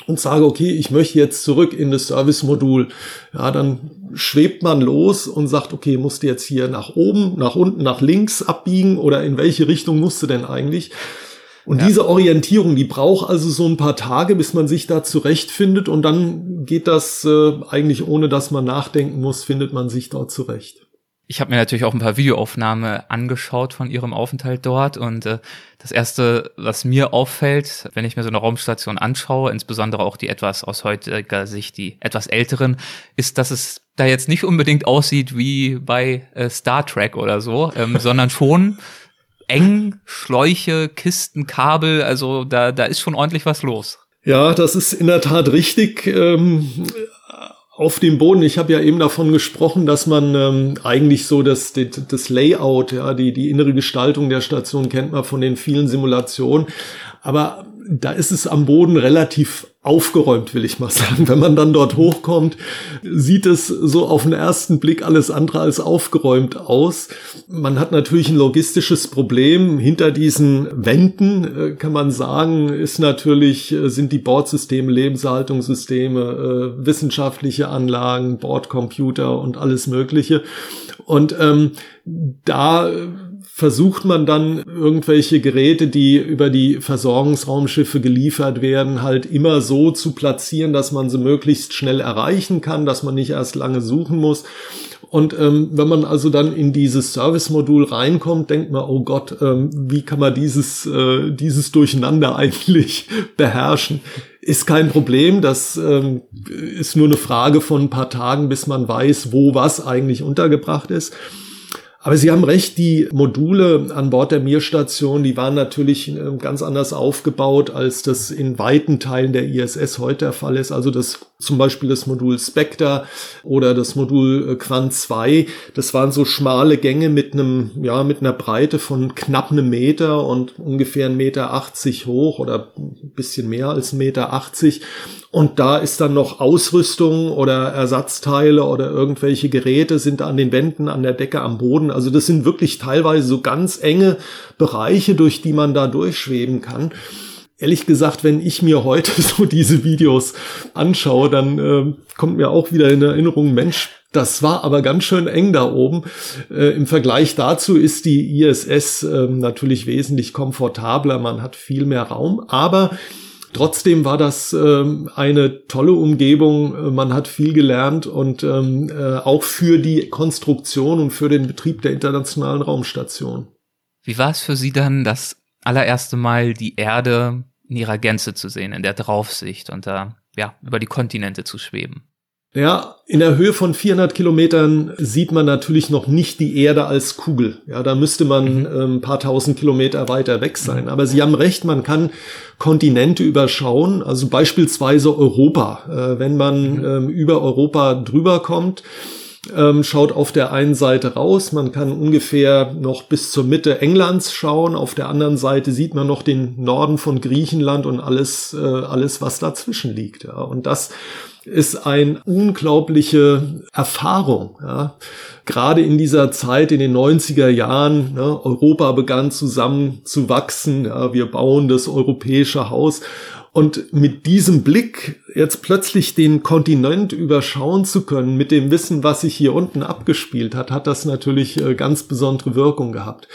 und sage, okay, ich möchte jetzt zurück in das Service-Modul, ja, dann schwebt man los und sagt, okay, musst du jetzt hier nach oben, nach unten, nach links abbiegen oder in welche Richtung musst du denn eigentlich? Und ja. diese Orientierung, die braucht also so ein paar Tage, bis man sich da zurechtfindet und dann geht das äh, eigentlich ohne, dass man nachdenken muss, findet man sich dort zurecht. Ich habe mir natürlich auch ein paar Videoaufnahmen angeschaut von ihrem Aufenthalt dort und äh, das erste, was mir auffällt, wenn ich mir so eine Raumstation anschaue, insbesondere auch die etwas aus heutiger Sicht die etwas älteren, ist, dass es da jetzt nicht unbedingt aussieht wie bei äh, Star Trek oder so, ähm, sondern schon eng, Schläuche, Kisten, Kabel, also da, da ist schon ordentlich was los. Ja, das ist in der Tat richtig. Ähm, auf dem Boden, ich habe ja eben davon gesprochen, dass man ähm, eigentlich so das, das Layout, ja, die, die innere Gestaltung der Station kennt man von den vielen Simulationen. Aber da ist es am Boden relativ aufgeräumt, will ich mal sagen. Wenn man dann dort hochkommt, sieht es so auf den ersten Blick alles andere als aufgeräumt aus. Man hat natürlich ein logistisches Problem. Hinter diesen Wänden, äh, kann man sagen, ist natürlich, äh, sind die Bordsysteme, Lebenserhaltungssysteme, äh, wissenschaftliche Anlagen, Bordcomputer und alles Mögliche. Und ähm, da versucht man dann irgendwelche Geräte, die über die Versorgungsraumschiffe geliefert werden, halt immer so zu platzieren, dass man sie möglichst schnell erreichen kann, dass man nicht erst lange suchen muss. Und ähm, wenn man also dann in dieses Service-Modul reinkommt, denkt man, oh Gott, ähm, wie kann man dieses, äh, dieses Durcheinander eigentlich beherrschen? Ist kein Problem, das ähm, ist nur eine Frage von ein paar Tagen, bis man weiß, wo was eigentlich untergebracht ist. Aber Sie haben recht, die Module an Bord der Mir-Station, die waren natürlich ähm, ganz anders aufgebaut, als das in weiten Teilen der ISS heute der Fall ist. Also das zum Beispiel das Modul Spectre oder das Modul äh, Quant 2. Das waren so schmale Gänge mit einem, ja, mit einer Breite von knapp einem Meter und ungefähr ein Meter 80 hoch oder ein bisschen mehr als ein Meter 80. Und da ist dann noch Ausrüstung oder Ersatzteile oder irgendwelche Geräte sind an den Wänden, an der Decke, am Boden. Also das sind wirklich teilweise so ganz enge Bereiche, durch die man da durchschweben kann. Ehrlich gesagt, wenn ich mir heute so diese Videos anschaue, dann äh, kommt mir auch wieder in Erinnerung, Mensch, das war aber ganz schön eng da oben. Äh, Im Vergleich dazu ist die ISS äh, natürlich wesentlich komfortabler. Man hat viel mehr Raum, aber Trotzdem war das ähm, eine tolle Umgebung. Man hat viel gelernt und ähm, äh, auch für die Konstruktion und für den Betrieb der internationalen Raumstation. Wie war es für Sie dann, das allererste Mal die Erde in ihrer Gänze zu sehen, in der Draufsicht und da ja über die Kontinente zu schweben? Ja, in der Höhe von 400 Kilometern sieht man natürlich noch nicht die Erde als Kugel. Ja, da müsste man mhm. ähm, ein paar tausend Kilometer weiter weg sein. Aber Sie haben recht, man kann Kontinente überschauen, also beispielsweise Europa. Äh, wenn man mhm. ähm, über Europa drüber kommt, ähm, schaut auf der einen Seite raus, man kann ungefähr noch bis zur Mitte Englands schauen, auf der anderen Seite sieht man noch den Norden von Griechenland und alles, äh, alles was dazwischen liegt. Ja. Und das ist eine unglaubliche Erfahrung. Ja. Gerade in dieser Zeit, in den 90er Jahren, ne, Europa begann zusammen zu wachsen. Ja, wir bauen das europäische Haus. Und mit diesem Blick jetzt plötzlich den Kontinent überschauen zu können, mit dem Wissen, was sich hier unten abgespielt hat, hat das natürlich äh, ganz besondere Wirkung gehabt.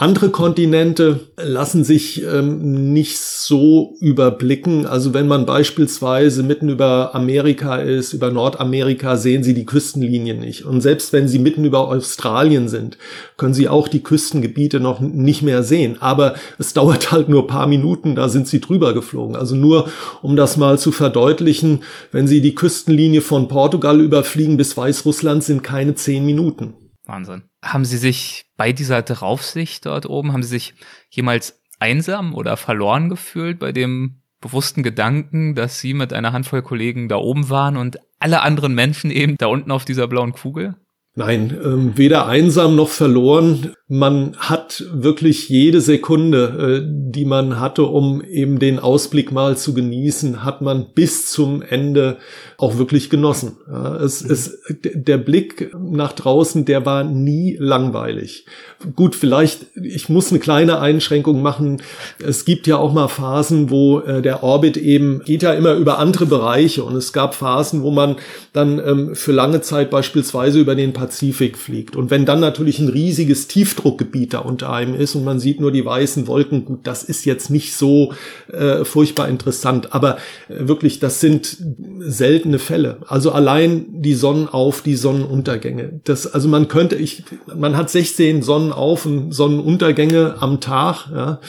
Andere Kontinente lassen sich ähm, nicht so überblicken. Also wenn man beispielsweise mitten über Amerika ist, über Nordamerika, sehen Sie die Küstenlinien nicht. Und selbst wenn Sie mitten über Australien sind, können Sie auch die Küstengebiete noch nicht mehr sehen. Aber es dauert halt nur paar Minuten, da sind Sie drüber geflogen. Also nur, um das mal zu verdeutlichen, wenn Sie die Küstenlinie von Portugal überfliegen bis Weißrussland, sind keine zehn Minuten. Wahnsinn. Haben Sie sich bei dieser Draufsicht dort oben, haben Sie sich jemals einsam oder verloren gefühlt bei dem bewussten Gedanken, dass Sie mit einer Handvoll Kollegen da oben waren und alle anderen Menschen eben da unten auf dieser blauen Kugel? Nein, ähm, weder einsam noch verloren. Man hat wirklich jede Sekunde, äh, die man hatte, um eben den Ausblick mal zu genießen, hat man bis zum Ende auch wirklich genossen. Es, mhm. es, der Blick nach draußen, der war nie langweilig. Gut, vielleicht, ich muss eine kleine Einschränkung machen. Es gibt ja auch mal Phasen, wo äh, der Orbit eben geht ja immer über andere Bereiche und es gab Phasen, wo man dann ähm, für lange Zeit beispielsweise über den Pazifik fliegt. Und wenn dann natürlich ein riesiges Tiefdruckgebiet da unter einem ist und man sieht nur die weißen Wolken, gut, das ist jetzt nicht so äh, furchtbar interessant. Aber äh, wirklich, das sind seltene Fälle. Also allein die Sonnenauf, die Sonnenuntergänge. Das, also man könnte, ich, man hat 16 Sonnenauf- und Sonnenuntergänge am Tag. Ja.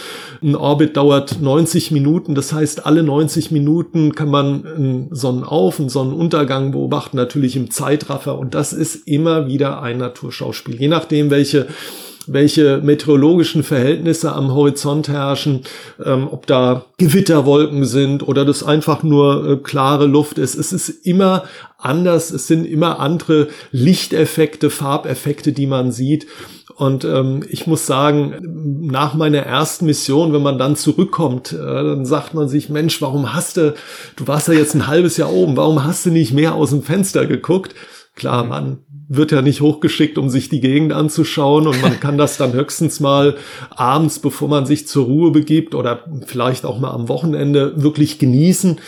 Ein Orbit dauert 90 Minuten. Das heißt, alle 90 Minuten kann man einen Sonnenauf-, einen Sonnenuntergang beobachten, natürlich im Zeitraffer. Und das ist immer wieder ein Naturschauspiel. Je nachdem, welche welche meteorologischen Verhältnisse am Horizont herrschen, ähm, ob da Gewitterwolken sind oder das einfach nur äh, klare Luft ist. Es ist immer anders, es sind immer andere Lichteffekte, Farbeffekte, die man sieht. Und ähm, ich muss sagen, nach meiner ersten Mission, wenn man dann zurückkommt, äh, dann sagt man sich, Mensch, warum hast du, du warst ja jetzt ein halbes Jahr oben, warum hast du nicht mehr aus dem Fenster geguckt? Klar, man wird ja nicht hochgeschickt, um sich die Gegend anzuschauen und man kann das dann höchstens mal abends, bevor man sich zur Ruhe begibt oder vielleicht auch mal am Wochenende wirklich genießen.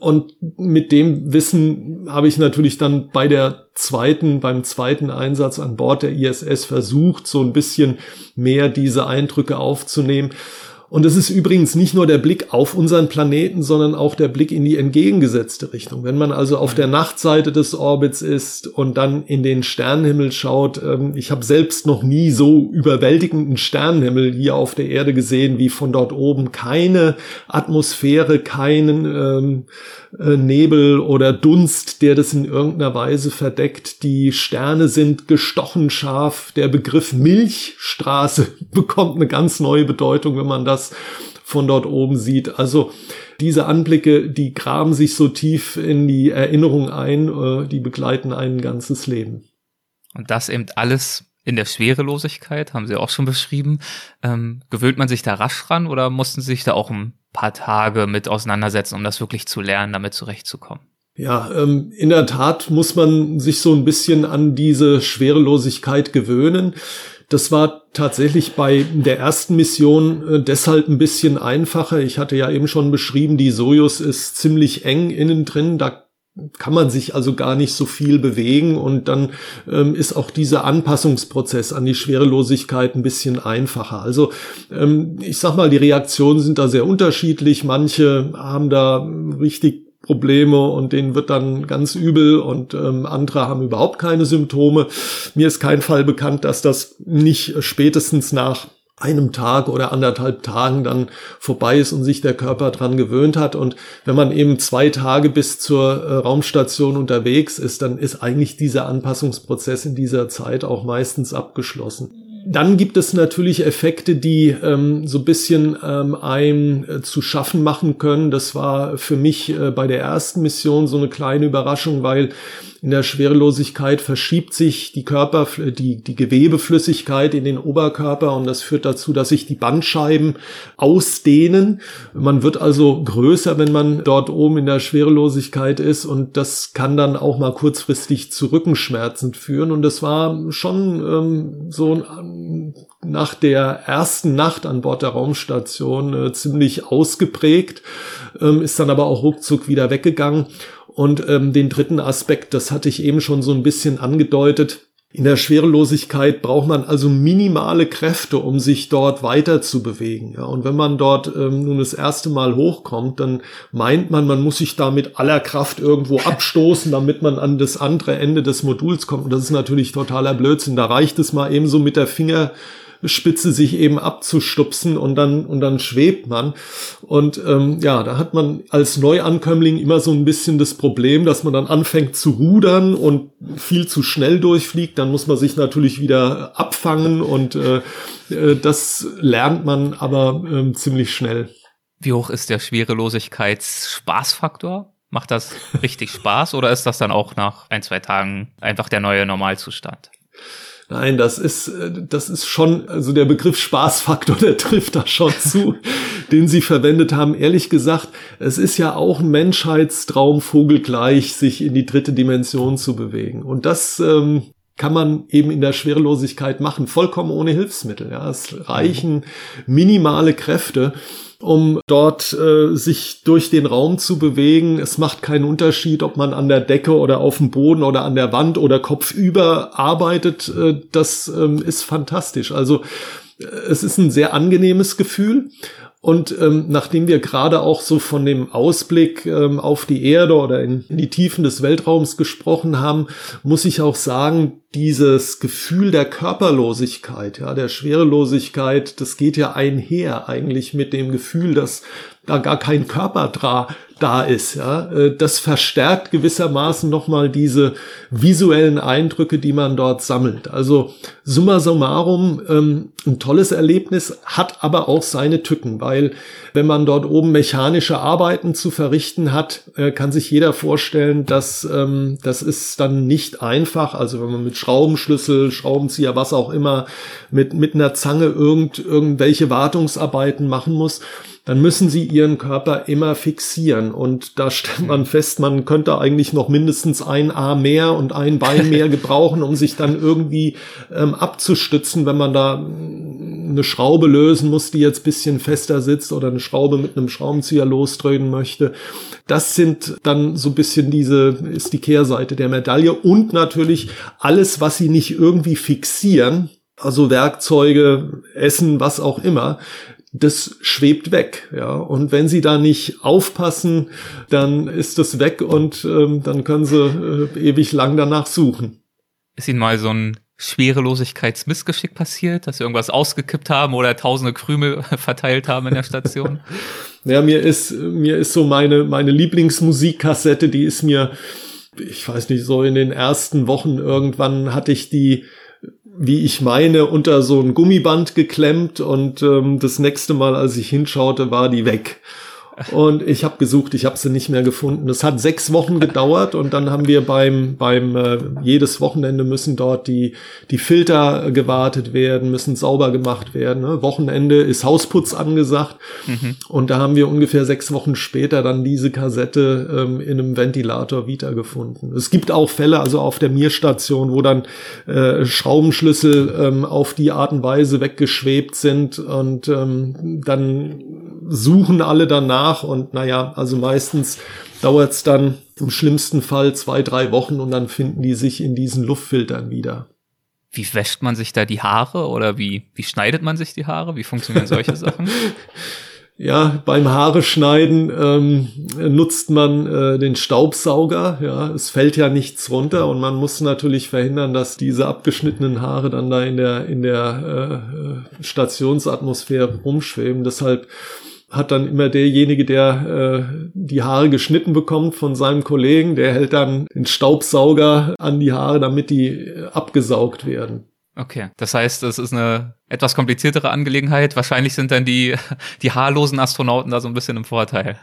Und mit dem Wissen habe ich natürlich dann bei der zweiten, beim zweiten Einsatz an Bord der ISS versucht, so ein bisschen mehr diese Eindrücke aufzunehmen. Und es ist übrigens nicht nur der Blick auf unseren Planeten, sondern auch der Blick in die entgegengesetzte Richtung. Wenn man also auf der Nachtseite des Orbits ist und dann in den Sternenhimmel schaut, ähm, ich habe selbst noch nie so überwältigenden Sternenhimmel hier auf der Erde gesehen wie von dort oben. Keine Atmosphäre, keinen ähm, äh, Nebel oder Dunst, der das in irgendeiner Weise verdeckt. Die Sterne sind gestochen scharf. Der Begriff Milchstraße bekommt eine ganz neue Bedeutung, wenn man das von dort oben sieht. Also diese Anblicke, die graben sich so tief in die Erinnerung ein, äh, die begleiten ein ganzes Leben. Und das eben alles in der Schwerelosigkeit, haben Sie auch schon beschrieben. Ähm, gewöhnt man sich da rasch ran oder mussten Sie sich da auch ein paar Tage mit auseinandersetzen, um das wirklich zu lernen, damit zurechtzukommen? Ja, ähm, in der Tat muss man sich so ein bisschen an diese Schwerelosigkeit gewöhnen. Das war tatsächlich bei der ersten Mission äh, deshalb ein bisschen einfacher. Ich hatte ja eben schon beschrieben, die Sojus ist ziemlich eng innen drin. Da kann man sich also gar nicht so viel bewegen und dann ähm, ist auch dieser Anpassungsprozess an die Schwerelosigkeit ein bisschen einfacher. Also ähm, ich sag mal, die Reaktionen sind da sehr unterschiedlich. Manche haben da richtig Probleme und denen wird dann ganz übel und ähm, andere haben überhaupt keine Symptome. Mir ist kein Fall bekannt, dass das nicht spätestens nach einem Tag oder anderthalb Tagen dann vorbei ist und sich der Körper dran gewöhnt hat. Und wenn man eben zwei Tage bis zur äh, Raumstation unterwegs ist, dann ist eigentlich dieser Anpassungsprozess in dieser Zeit auch meistens abgeschlossen. Dann gibt es natürlich Effekte, die ähm, so ein bisschen ähm, einem äh, zu schaffen machen können. Das war für mich äh, bei der ersten Mission so eine kleine Überraschung, weil in der Schwerelosigkeit verschiebt sich die Körper, die, die Gewebeflüssigkeit in den Oberkörper und das führt dazu, dass sich die Bandscheiben ausdehnen. Man wird also größer, wenn man dort oben in der Schwerelosigkeit ist und das kann dann auch mal kurzfristig zu Rückenschmerzen führen und das war schon ähm, so nach der ersten Nacht an Bord der Raumstation äh, ziemlich ausgeprägt, ähm, ist dann aber auch ruckzuck wieder weggegangen. Und ähm, den dritten Aspekt, das hatte ich eben schon so ein bisschen angedeutet. In der Schwerelosigkeit braucht man also minimale Kräfte, um sich dort weiter zu bewegen. Ja, und wenn man dort ähm, nun das erste Mal hochkommt, dann meint man, man muss sich da mit aller Kraft irgendwo abstoßen, damit man an das andere Ende des Moduls kommt. Und das ist natürlich totaler Blödsinn. Da reicht es mal eben so mit der Finger Spitze sich eben abzustupsen und dann und dann schwebt man. Und ähm, ja, da hat man als Neuankömmling immer so ein bisschen das Problem, dass man dann anfängt zu rudern und viel zu schnell durchfliegt. Dann muss man sich natürlich wieder abfangen und äh, äh das lernt man aber äh, ziemlich schnell. Wie hoch ist der Schwerelosigkeitsspaßfaktor? Macht das richtig Spaß oder ist das dann auch nach ein, zwei Tagen einfach der neue Normalzustand? Nein, das ist, äh, das ist schon, also der Begriff Spaßfaktor, der trifft da schon zu, den Sie verwendet haben. Ehrlich gesagt, es ist ja auch ein Menschheitstraum, vogelgleich, sich in die dritte Dimension zu bewegen. Und das ähm, kann man eben in der Schwerelosigkeit machen, vollkommen ohne Hilfsmittel. Ja, es reichen minimale Kräfte um dort äh, sich durch den Raum zu bewegen. Es macht keinen Unterschied, ob man an der Decke oder auf dem Boden oder an der Wand oder kopfüber arbeitet. Äh, das ähm, ist fantastisch. Also äh, es ist ein sehr angenehmes Gefühl und ähm, nachdem wir gerade auch so von dem Ausblick ähm, auf die Erde oder in, in, die Tiefen des Weltraums gesprochen haben, muss ich auch sagen, dieses Gefühl der Körperlosigkeit, ja, der Schwerelosigkeit, das geht ja einher eigentlich mit dem Gefühl, dass da gar kein Körper da ist. Ja, äh, das verstärkt gewissermaßen nochmal diese visuellen Eindrücke, die man dort sammelt. Also summa summarum ähm, ein tolles Erlebnis, hat aber auch seine Tücken, weil wenn man dort oben mechanische Arbeiten zu verrichten hat, äh, kann sich jeder vorstellen, dass ähm, das ist dann nicht einfach. Also wenn man mit Schraubenschlüssel, Schraubenzieher, was auch immer, mit mit einer Zange irgend, irgendwelche Wartungsarbeiten machen muss, dann müssen sie ihren Körper immer fixieren. Und da stellt man fest, man könnte eigentlich noch mindestens ein Arm mehr und ein Bein mehr gebrauchen, um sich dann irgendwie ähm, abzustützen, wenn man da eine Schraube lösen muss, die jetzt bisschen fester sitzt oder eine Schraube mit einem Schraubenzieher losdrehen möchte. Das sind dann so bisschen diese, ist die Kehrseite der Medaille und natürlich alles, was sie nicht irgendwie fixieren, also Werkzeuge, Essen, was auch immer, das schwebt weg, ja. Und wenn sie da nicht aufpassen, dann ist das weg und ähm, dann können sie äh, ewig lang danach suchen. Ist Ihnen mal so ein Schwerelosigkeitsmissgeschick passiert, dass Sie irgendwas ausgekippt haben oder tausende Krümel verteilt haben in der Station? ja, mir ist, mir ist so meine, meine Lieblingsmusikkassette, die ist mir, ich weiß nicht, so in den ersten Wochen irgendwann hatte ich die wie ich meine, unter so ein Gummiband geklemmt und ähm, das nächste Mal, als ich hinschaute, war die weg. Und ich habe gesucht, ich habe sie nicht mehr gefunden. Es hat sechs Wochen gedauert und dann haben wir beim beim äh, jedes Wochenende müssen dort die die Filter gewartet werden, müssen sauber gemacht werden. Ne? Wochenende ist Hausputz angesagt mhm. und da haben wir ungefähr sechs Wochen später dann diese Kassette ähm, in einem Ventilator wiedergefunden. Es gibt auch Fälle, also auf der Mir-Station, wo dann äh, Schraubenschlüssel ähm, auf die Art und Weise weggeschwebt sind und ähm, dann suchen alle danach und naja, also meistens dauert es dann im schlimmsten Fall zwei, drei Wochen und dann finden die sich in diesen Luftfiltern wieder. Wie wäscht man sich da die Haare oder wie, wie schneidet man sich die Haare? Wie funktionieren solche Sachen? Ja, beim Haare schneiden ähm, nutzt man äh, den Staubsauger. Ja, es fällt ja nichts runter und man muss natürlich verhindern, dass diese abgeschnittenen Haare dann da in der in der äh, Stationsatmosphäre rumschweben. Deshalb hat dann immer derjenige, der äh, die Haare geschnitten bekommt von seinem Kollegen, der hält dann den Staubsauger an die Haare, damit die äh, abgesaugt werden. Okay, das heißt, es ist eine etwas kompliziertere Angelegenheit. Wahrscheinlich sind dann die, die haarlosen Astronauten da so ein bisschen im Vorteil.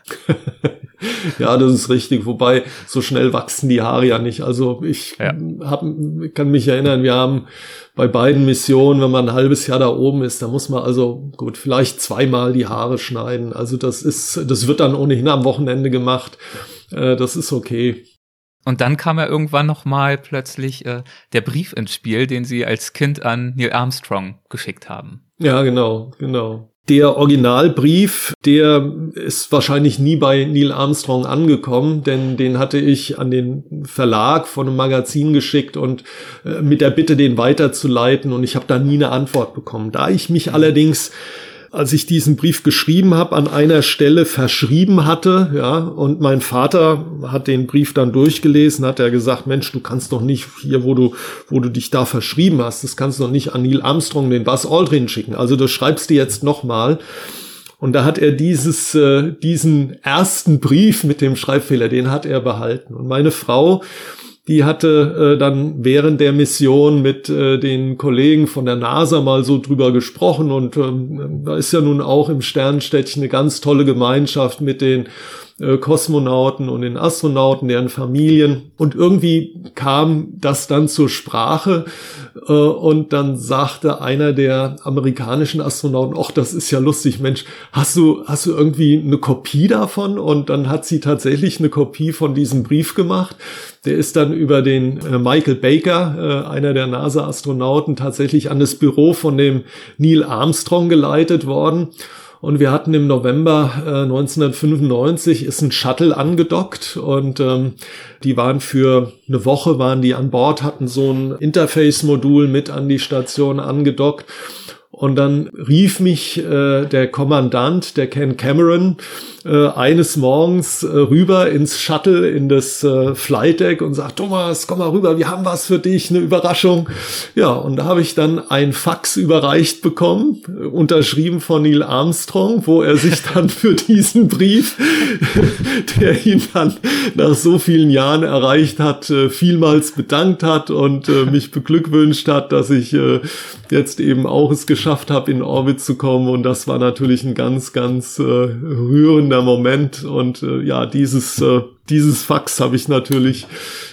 ja, das ist richtig. Wobei, so schnell wachsen die Haare ja nicht. Also ich ja. hab, kann mich erinnern, wir haben bei beiden Missionen, wenn man ein halbes Jahr da oben ist, da muss man also gut, vielleicht zweimal die Haare schneiden. Also das ist, das wird dann ohnehin am Wochenende gemacht. Äh, das ist okay. Und dann kam ja irgendwann noch mal plötzlich äh, der Brief ins Spiel, den sie als Kind an Neil Armstrong geschickt haben. Ja, genau, genau. Der Originalbrief, der ist wahrscheinlich nie bei Neil Armstrong angekommen, denn den hatte ich an den Verlag von einem Magazin geschickt und äh, mit der Bitte, den weiterzuleiten und ich habe da nie eine Antwort bekommen. Da ich mich allerdings als ich diesen Brief geschrieben habe, an einer Stelle verschrieben hatte, ja, und mein Vater hat den Brief dann durchgelesen, hat er gesagt, Mensch, du kannst doch nicht hier, wo du, wo du dich da verschrieben hast, das kannst du doch nicht an Neil Armstrong, den Buzz Aldrin schicken. Also du schreibst dir jetzt nochmal. Und da hat er dieses, äh, diesen ersten Brief mit dem Schreibfehler, den hat er behalten. Und meine Frau, die hatte äh, dann während der Mission mit äh, den Kollegen von der NASA mal so drüber gesprochen und ähm, da ist ja nun auch im Sternstädtchen eine ganz tolle Gemeinschaft mit den Kosmonauten und den Astronauten, deren Familien. Und irgendwie kam das dann zur Sprache äh, und dann sagte einer der amerikanischen Astronauten, ach, das ist ja lustig, Mensch, hast du, hast du irgendwie eine Kopie davon? Und dann hat sie tatsächlich eine Kopie von diesem Brief gemacht. Der ist dann über den äh, Michael Baker, äh, einer der NASA-Astronauten, tatsächlich an das Büro von dem Neil Armstrong geleitet worden. Und wir hatten im November äh, 1995 ist ein Shuttle angedockt und ähm, die waren für eine Woche waren die an Bord, hatten so ein Interface-Modul mit an die Station angedockt. Und dann rief mich äh, der Kommandant, der Ken Cameron, äh, eines Morgens äh, rüber ins Shuttle, in das äh, Flight Deck und sagt, Thomas, komm mal rüber, wir haben was für dich, eine Überraschung. Ja, und da habe ich dann ein Fax überreicht bekommen, äh, unterschrieben von Neil Armstrong, wo er sich dann für diesen Brief, der ihn dann nach so vielen Jahren erreicht hat, äh, vielmals bedankt hat und äh, mich beglückwünscht hat, dass ich äh, jetzt eben auch es geschafft habe, in Orbit zu kommen. Und das war natürlich ein ganz, ganz äh, rührender Moment. Und äh, ja, dieses, äh, dieses Fax habe ich natürlich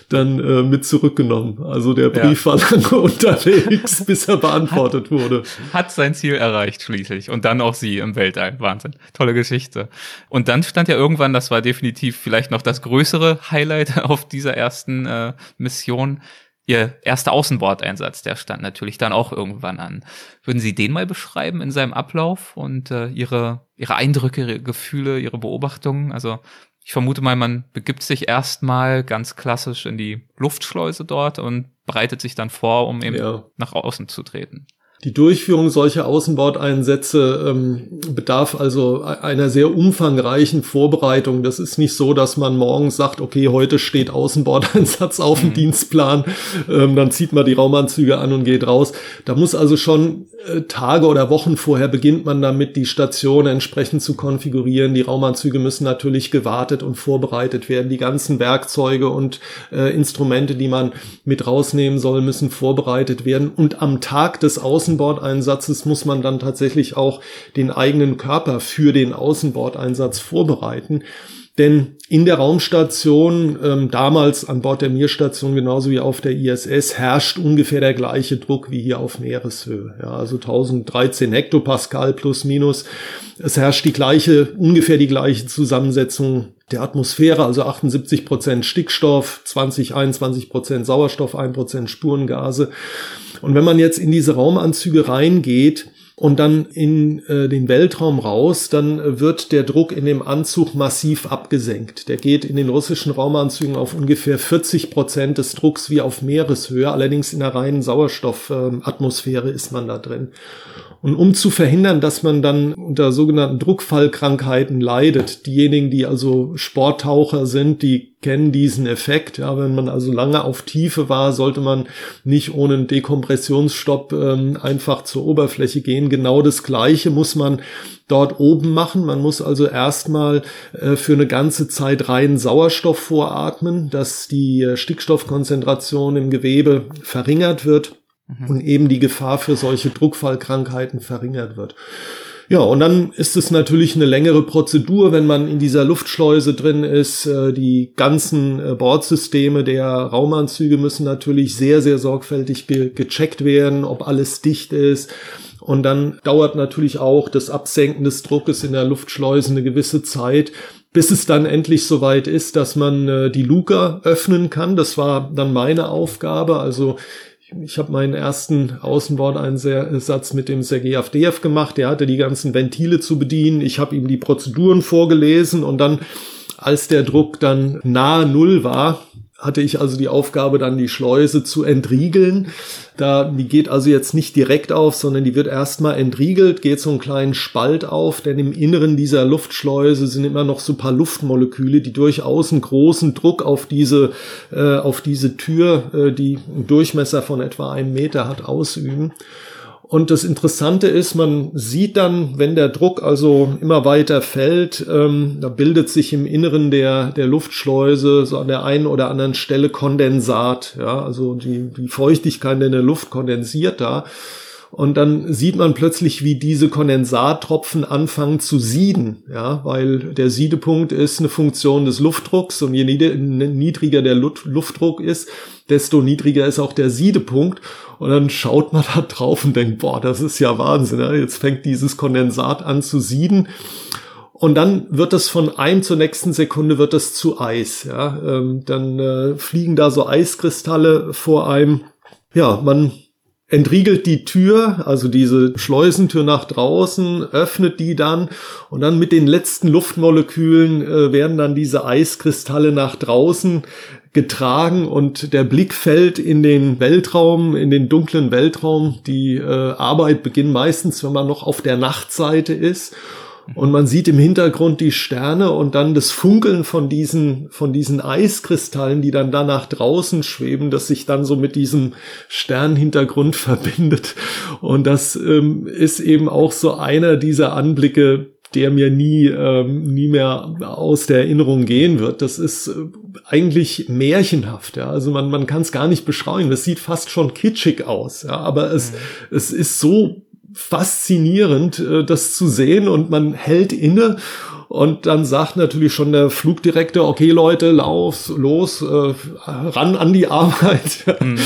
dann äh, mit zurückgenommen. Also der Brief ja. war lange unterwegs, bis er beantwortet hat, wurde. Hat sein Ziel erreicht schließlich. Und dann auch sie im Weltall. Wahnsinn. Tolle Geschichte. Und dann stand ja irgendwann, das war definitiv vielleicht noch das größere Highlight auf dieser ersten äh, Mission, Ihr erster Außenbordeinsatz, der stand natürlich dann auch irgendwann an. Würden Sie den mal beschreiben in seinem Ablauf und äh, Ihre, Ihre Eindrücke, Ihre Gefühle, Ihre Beobachtungen? Also ich vermute mal, man begibt sich erstmal ganz klassisch in die Luftschleuse dort und bereitet sich dann vor, um eben ja. nach außen zu treten. Die Durchführung solcher Außenbordeinsätze ähm, bedarf also e-, einer sehr umfangreichen Vorbereitung. Das ist nicht so, dass man morgens sagt, okay, heute steht Außenbordeinsatz auf dem mhm. Dienstplan, ähm, dann zieht man die Raumanzüge an und geht raus. Da muss also schon äh, Tage oder Wochen vorher beginnt man damit, die Station entsprechend zu konfigurieren. Die Raumanzüge müssen natürlich gewartet und vorbereitet werden. Die ganzen Werkzeuge und äh, Instrumente, die man mit rausnehmen soll, müssen vorbereitet werden. Und am Tag des Außen Außenbordeinsatzes muss man dann tatsächlich auch den eigenen Körper für den Außenbordeinsatz vorbereiten. Denn in der Raumstation, ähm, damals an Bord der Mir-Station genauso wie auf der ISS, herrscht ungefähr der gleiche Druck wie hier auf Meereshöhe. Ja, also 1013 Hektopascal plus minus. Es herrscht die gleiche, ungefähr die gleiche Zusammensetzung der Atmosphäre, also 78 Prozent Stickstoff, 20, 21 Prozent Sauerstoff, 1 Prozent Spurengase. Und wenn man jetzt in diese Raumanzüge reingeht, und dann in äh, den Weltraum raus, dann wird der Druck in dem Anzug massiv abgesenkt. Der geht in den russischen Raumanzügen auf ungefähr 40 Prozent des Drucks wie auf Meereshöhe. Allerdings in der reinen Sauerstoffatmosphäre äh, ist man da drin. Und um zu verhindern, dass man dann unter sogenannten Druckfallkrankheiten leidet, diejenigen, die also Sporttaucher sind, die kennen diesen Effekt. Ja, wenn man also lange auf Tiefe war, sollte man nicht ohne einen Dekompressionsstopp ähm, einfach zur Oberfläche gehen. Genau das Gleiche muss man dort oben machen. Man muss also erstmal äh, für eine ganze Zeit reinen Sauerstoff voratmen, dass die äh, Stickstoffkonzentration im Gewebe verringert wird mhm. und eben die Gefahr für solche Druckfallkrankheiten verringert wird. Ja, und dann ist es natürlich eine längere Prozedur, wenn man in dieser Luftschleuse drin ist. Äh, die ganzen äh, Bordsysteme der Raumanzüge müssen natürlich sehr, sehr sorgfältig ge gecheckt werden, ob alles dicht ist. Und dann dauert natürlich auch das Absenken des Druckes in der Luftschleuse eine gewisse Zeit, bis es dann endlich soweit ist, dass man äh, die Luke öffnen kann. Das war dann meine Aufgabe. Also ich habe meinen ersten Außenbordeinsatz mit dem Sergei Avdeev gemacht. Der hatte die ganzen Ventile zu bedienen. Ich habe ihm die Prozeduren vorgelesen und dann, als der Druck dann nahe Null war, hatte ich also die Aufgabe, dann die Schleuse zu entriegeln. Da, die geht also jetzt nicht direkt auf, sondern die wird erstmal entriegelt, geht so einen kleinen Spalt auf, denn im Inneren dieser Luftschleuse sind immer noch so paar Luftmoleküle, die durchaus einen großen Druck auf diese, äh, auf diese Tür, äh, die einen Durchmesser von etwa einem Meter hat, ausüben. Und das Interessante ist, man sieht dann, wenn der Druck also immer weiter fällt, ähm, da bildet sich im Inneren der, der Luftschleuse so an der einen oder anderen Stelle Kondensat. Ja, also die, die Feuchtigkeit in der Luft kondensiert da. Und dann sieht man plötzlich, wie diese Kondensattropfen anfangen zu sieden, ja, weil der Siedepunkt ist eine Funktion des Luftdrucks und je niedriger der Luftdruck ist, desto niedriger ist auch der Siedepunkt. Und dann schaut man da drauf und denkt, boah, das ist ja Wahnsinn. Ja? Jetzt fängt dieses Kondensat an zu sieden. Und dann wird das von einem zur nächsten Sekunde wird das zu Eis. Ja? Ähm, dann äh, fliegen da so Eiskristalle vor einem. Ja, man entriegelt die Tür, also diese Schleusentür nach draußen, öffnet die dann und dann mit den letzten Luftmolekülen äh, werden dann diese Eiskristalle nach draußen getragen und der Blick fällt in den Weltraum, in den dunklen Weltraum. Die äh, Arbeit beginnt meistens, wenn man noch auf der Nachtseite ist und man sieht im Hintergrund die Sterne und dann das Funkeln von diesen, von diesen Eiskristallen, die dann da nach draußen schweben, das sich dann so mit diesem Sternhintergrund verbindet. Und das ähm, ist eben auch so einer dieser Anblicke, der mir nie, ähm, nie mehr aus der Erinnerung gehen wird. Das ist äh, eigentlich märchenhaft, ja. Also man, man kann es gar nicht beschreiben. Das sieht fast schon kitschig aus, ja. Aber es, mhm. es ist so faszinierend, äh, das zu sehen und man hält inne und dann sagt natürlich schon der Flugdirektor, okay Leute, lauf, los, äh, ran an die Arbeit. Mhm.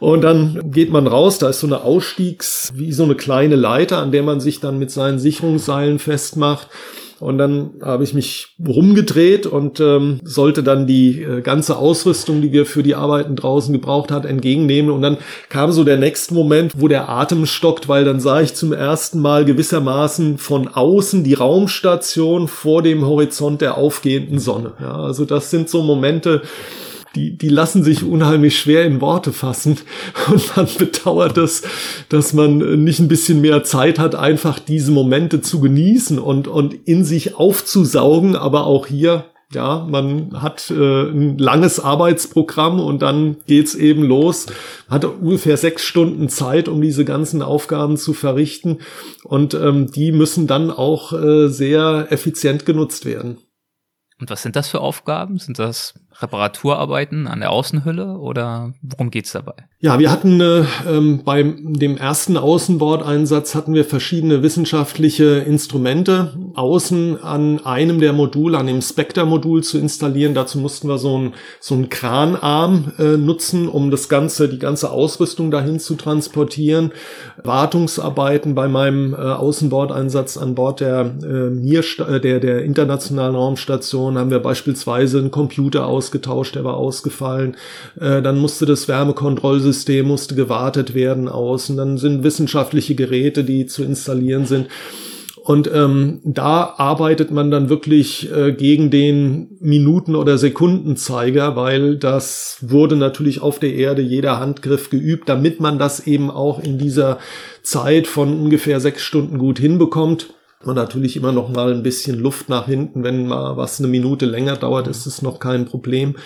Und dann geht man raus, da ist so eine Ausstiegs, wie so eine kleine Leiter, an der man sich dann mit seinen Sicherungsseilen festmacht. Und dann habe ich mich rumgedreht und ähm, sollte dann die äh, ganze Ausrüstung, die wir für die Arbeiten draußen gebraucht hat, entgegennehmen. Und dann kam so der nächste Moment, wo der Atem stockt, weil dann sah ich zum ersten Mal gewissermaßen von außen die Raumstation vor dem Horizont der aufgehenden Sonne. Ja, also das sind so Momente, die, die lassen sich unheimlich schwer in Worte fassen. Und man bedauert es, dass man nicht ein bisschen mehr Zeit hat, einfach diese Momente zu genießen und, und in sich aufzusaugen. Aber auch hier, ja, man hat äh, ein langes Arbeitsprogramm und dann geht's eben los. Hat ungefähr sechs Stunden Zeit, um diese ganzen Aufgaben zu verrichten. Und ähm, die müssen dann auch äh, sehr effizient genutzt werden. Und was sind das für Aufgaben? Sind das Reparaturarbeiten an der Außenhülle oder worum geht's dabei? Ja, wir hatten äh, ähm, beim dem ersten Außenbordeinsatz hatten wir verschiedene wissenschaftliche Instrumente außen an einem der Module, an dem Spectre-Modul zu installieren. Dazu mussten wir so einen so einen Kranarm äh, nutzen, um das ganze die ganze Ausrüstung dahin zu transportieren. Wartungsarbeiten bei meinem äh, Außenbordeinsatz an Bord der äh, Mir äh, der der internationalen Raumstation haben wir beispielsweise einen Computer aus ausgetauscht, der war ausgefallen. Äh, dann musste das Wärmekontrollsystem musste gewartet werden außen. Dann sind wissenschaftliche Geräte, die zu installieren sind. Und ähm, da arbeitet man dann wirklich äh, gegen den Minuten- oder Sekundenzeiger, weil das wurde natürlich auf der Erde jeder Handgriff geübt, damit man das eben auch in dieser Zeit von ungefähr sechs Stunden gut hinbekommt und natürlich immer noch mal ein bisschen Luft nach hinten. Wenn mal was eine Minute länger dauert, ist es noch kein Problem.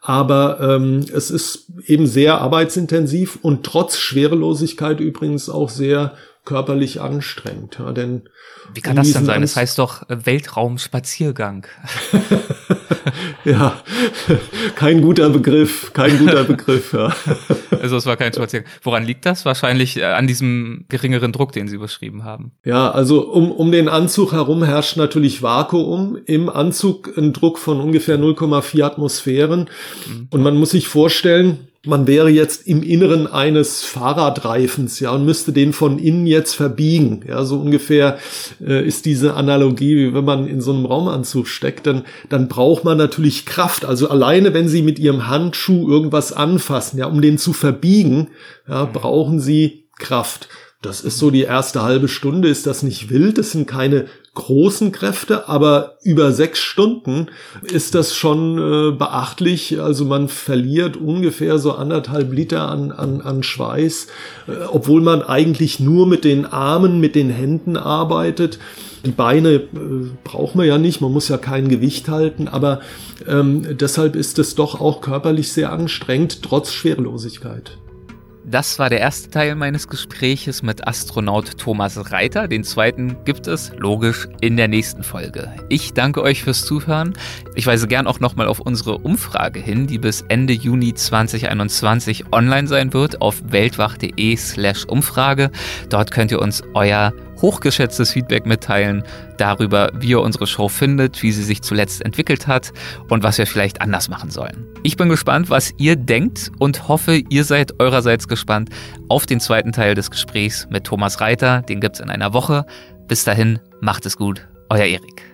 Aber ähm, es ist eben sehr arbeitsintensiv und trotz Schwerelosigkeit übrigens auch sehr körperlich anstrengend. Ja, denn Wie kann das denn sein? Das heißt doch äh, Weltraumspaziergang. ja, kein guter Begriff, kein guter Begriff. Ja. Also es war kein Spaziergang. Woran liegt das? Wahrscheinlich äh, an diesem geringeren Druck, den Sie beschrieben haben. Ja, also um, um den Anzug herum herrscht natürlich Vakuum. Im Anzug ein Druck von ungefähr 0,4 Atmosphären. Mhm. Und man muss sich vorstellen, man wäre jetzt im Inneren eines Fahrradreifens, ja, und müsste den von innen jetzt verbiegen. Ja, so ungefähr äh, ist diese Analogie, wie wenn man in so einem Raumanzug steckt, dann, dann braucht man natürlich Kraft. Also alleine, wenn Sie mit Ihrem Handschuh irgendwas anfassen, ja, um den zu verbiegen, ja, brauchen Sie Kraft. Das ist so die erste halbe Stunde, ist das nicht wild? Das sind keine großen Kräfte, aber über sechs Stunden ist das schon äh, beachtlich. Also man verliert ungefähr so anderthalb Liter an, an, an Schweiß, äh, obwohl man eigentlich nur mit den Armen, mit den Händen arbeitet. Die Beine äh, braucht man ja nicht, man muss ja kein Gewicht halten, aber ähm, deshalb ist es doch auch körperlich sehr anstrengend, trotz Schwerelosigkeit. Das war der erste Teil meines Gespräches mit Astronaut Thomas Reiter. Den zweiten gibt es, logisch, in der nächsten Folge. Ich danke euch fürs Zuhören. Ich weise gern auch nochmal auf unsere Umfrage hin, die bis Ende Juni 2021 online sein wird auf weltwach.de slash Umfrage. Dort könnt ihr uns euer hochgeschätztes Feedback mitteilen darüber, wie ihr unsere Show findet, wie sie sich zuletzt entwickelt hat und was wir vielleicht anders machen sollen. Ich bin gespannt, was ihr denkt und hoffe, ihr seid eurerseits gespannt auf den zweiten Teil des Gesprächs mit Thomas Reiter. Den gibt's in einer Woche. Bis dahin, macht es gut. Euer Erik.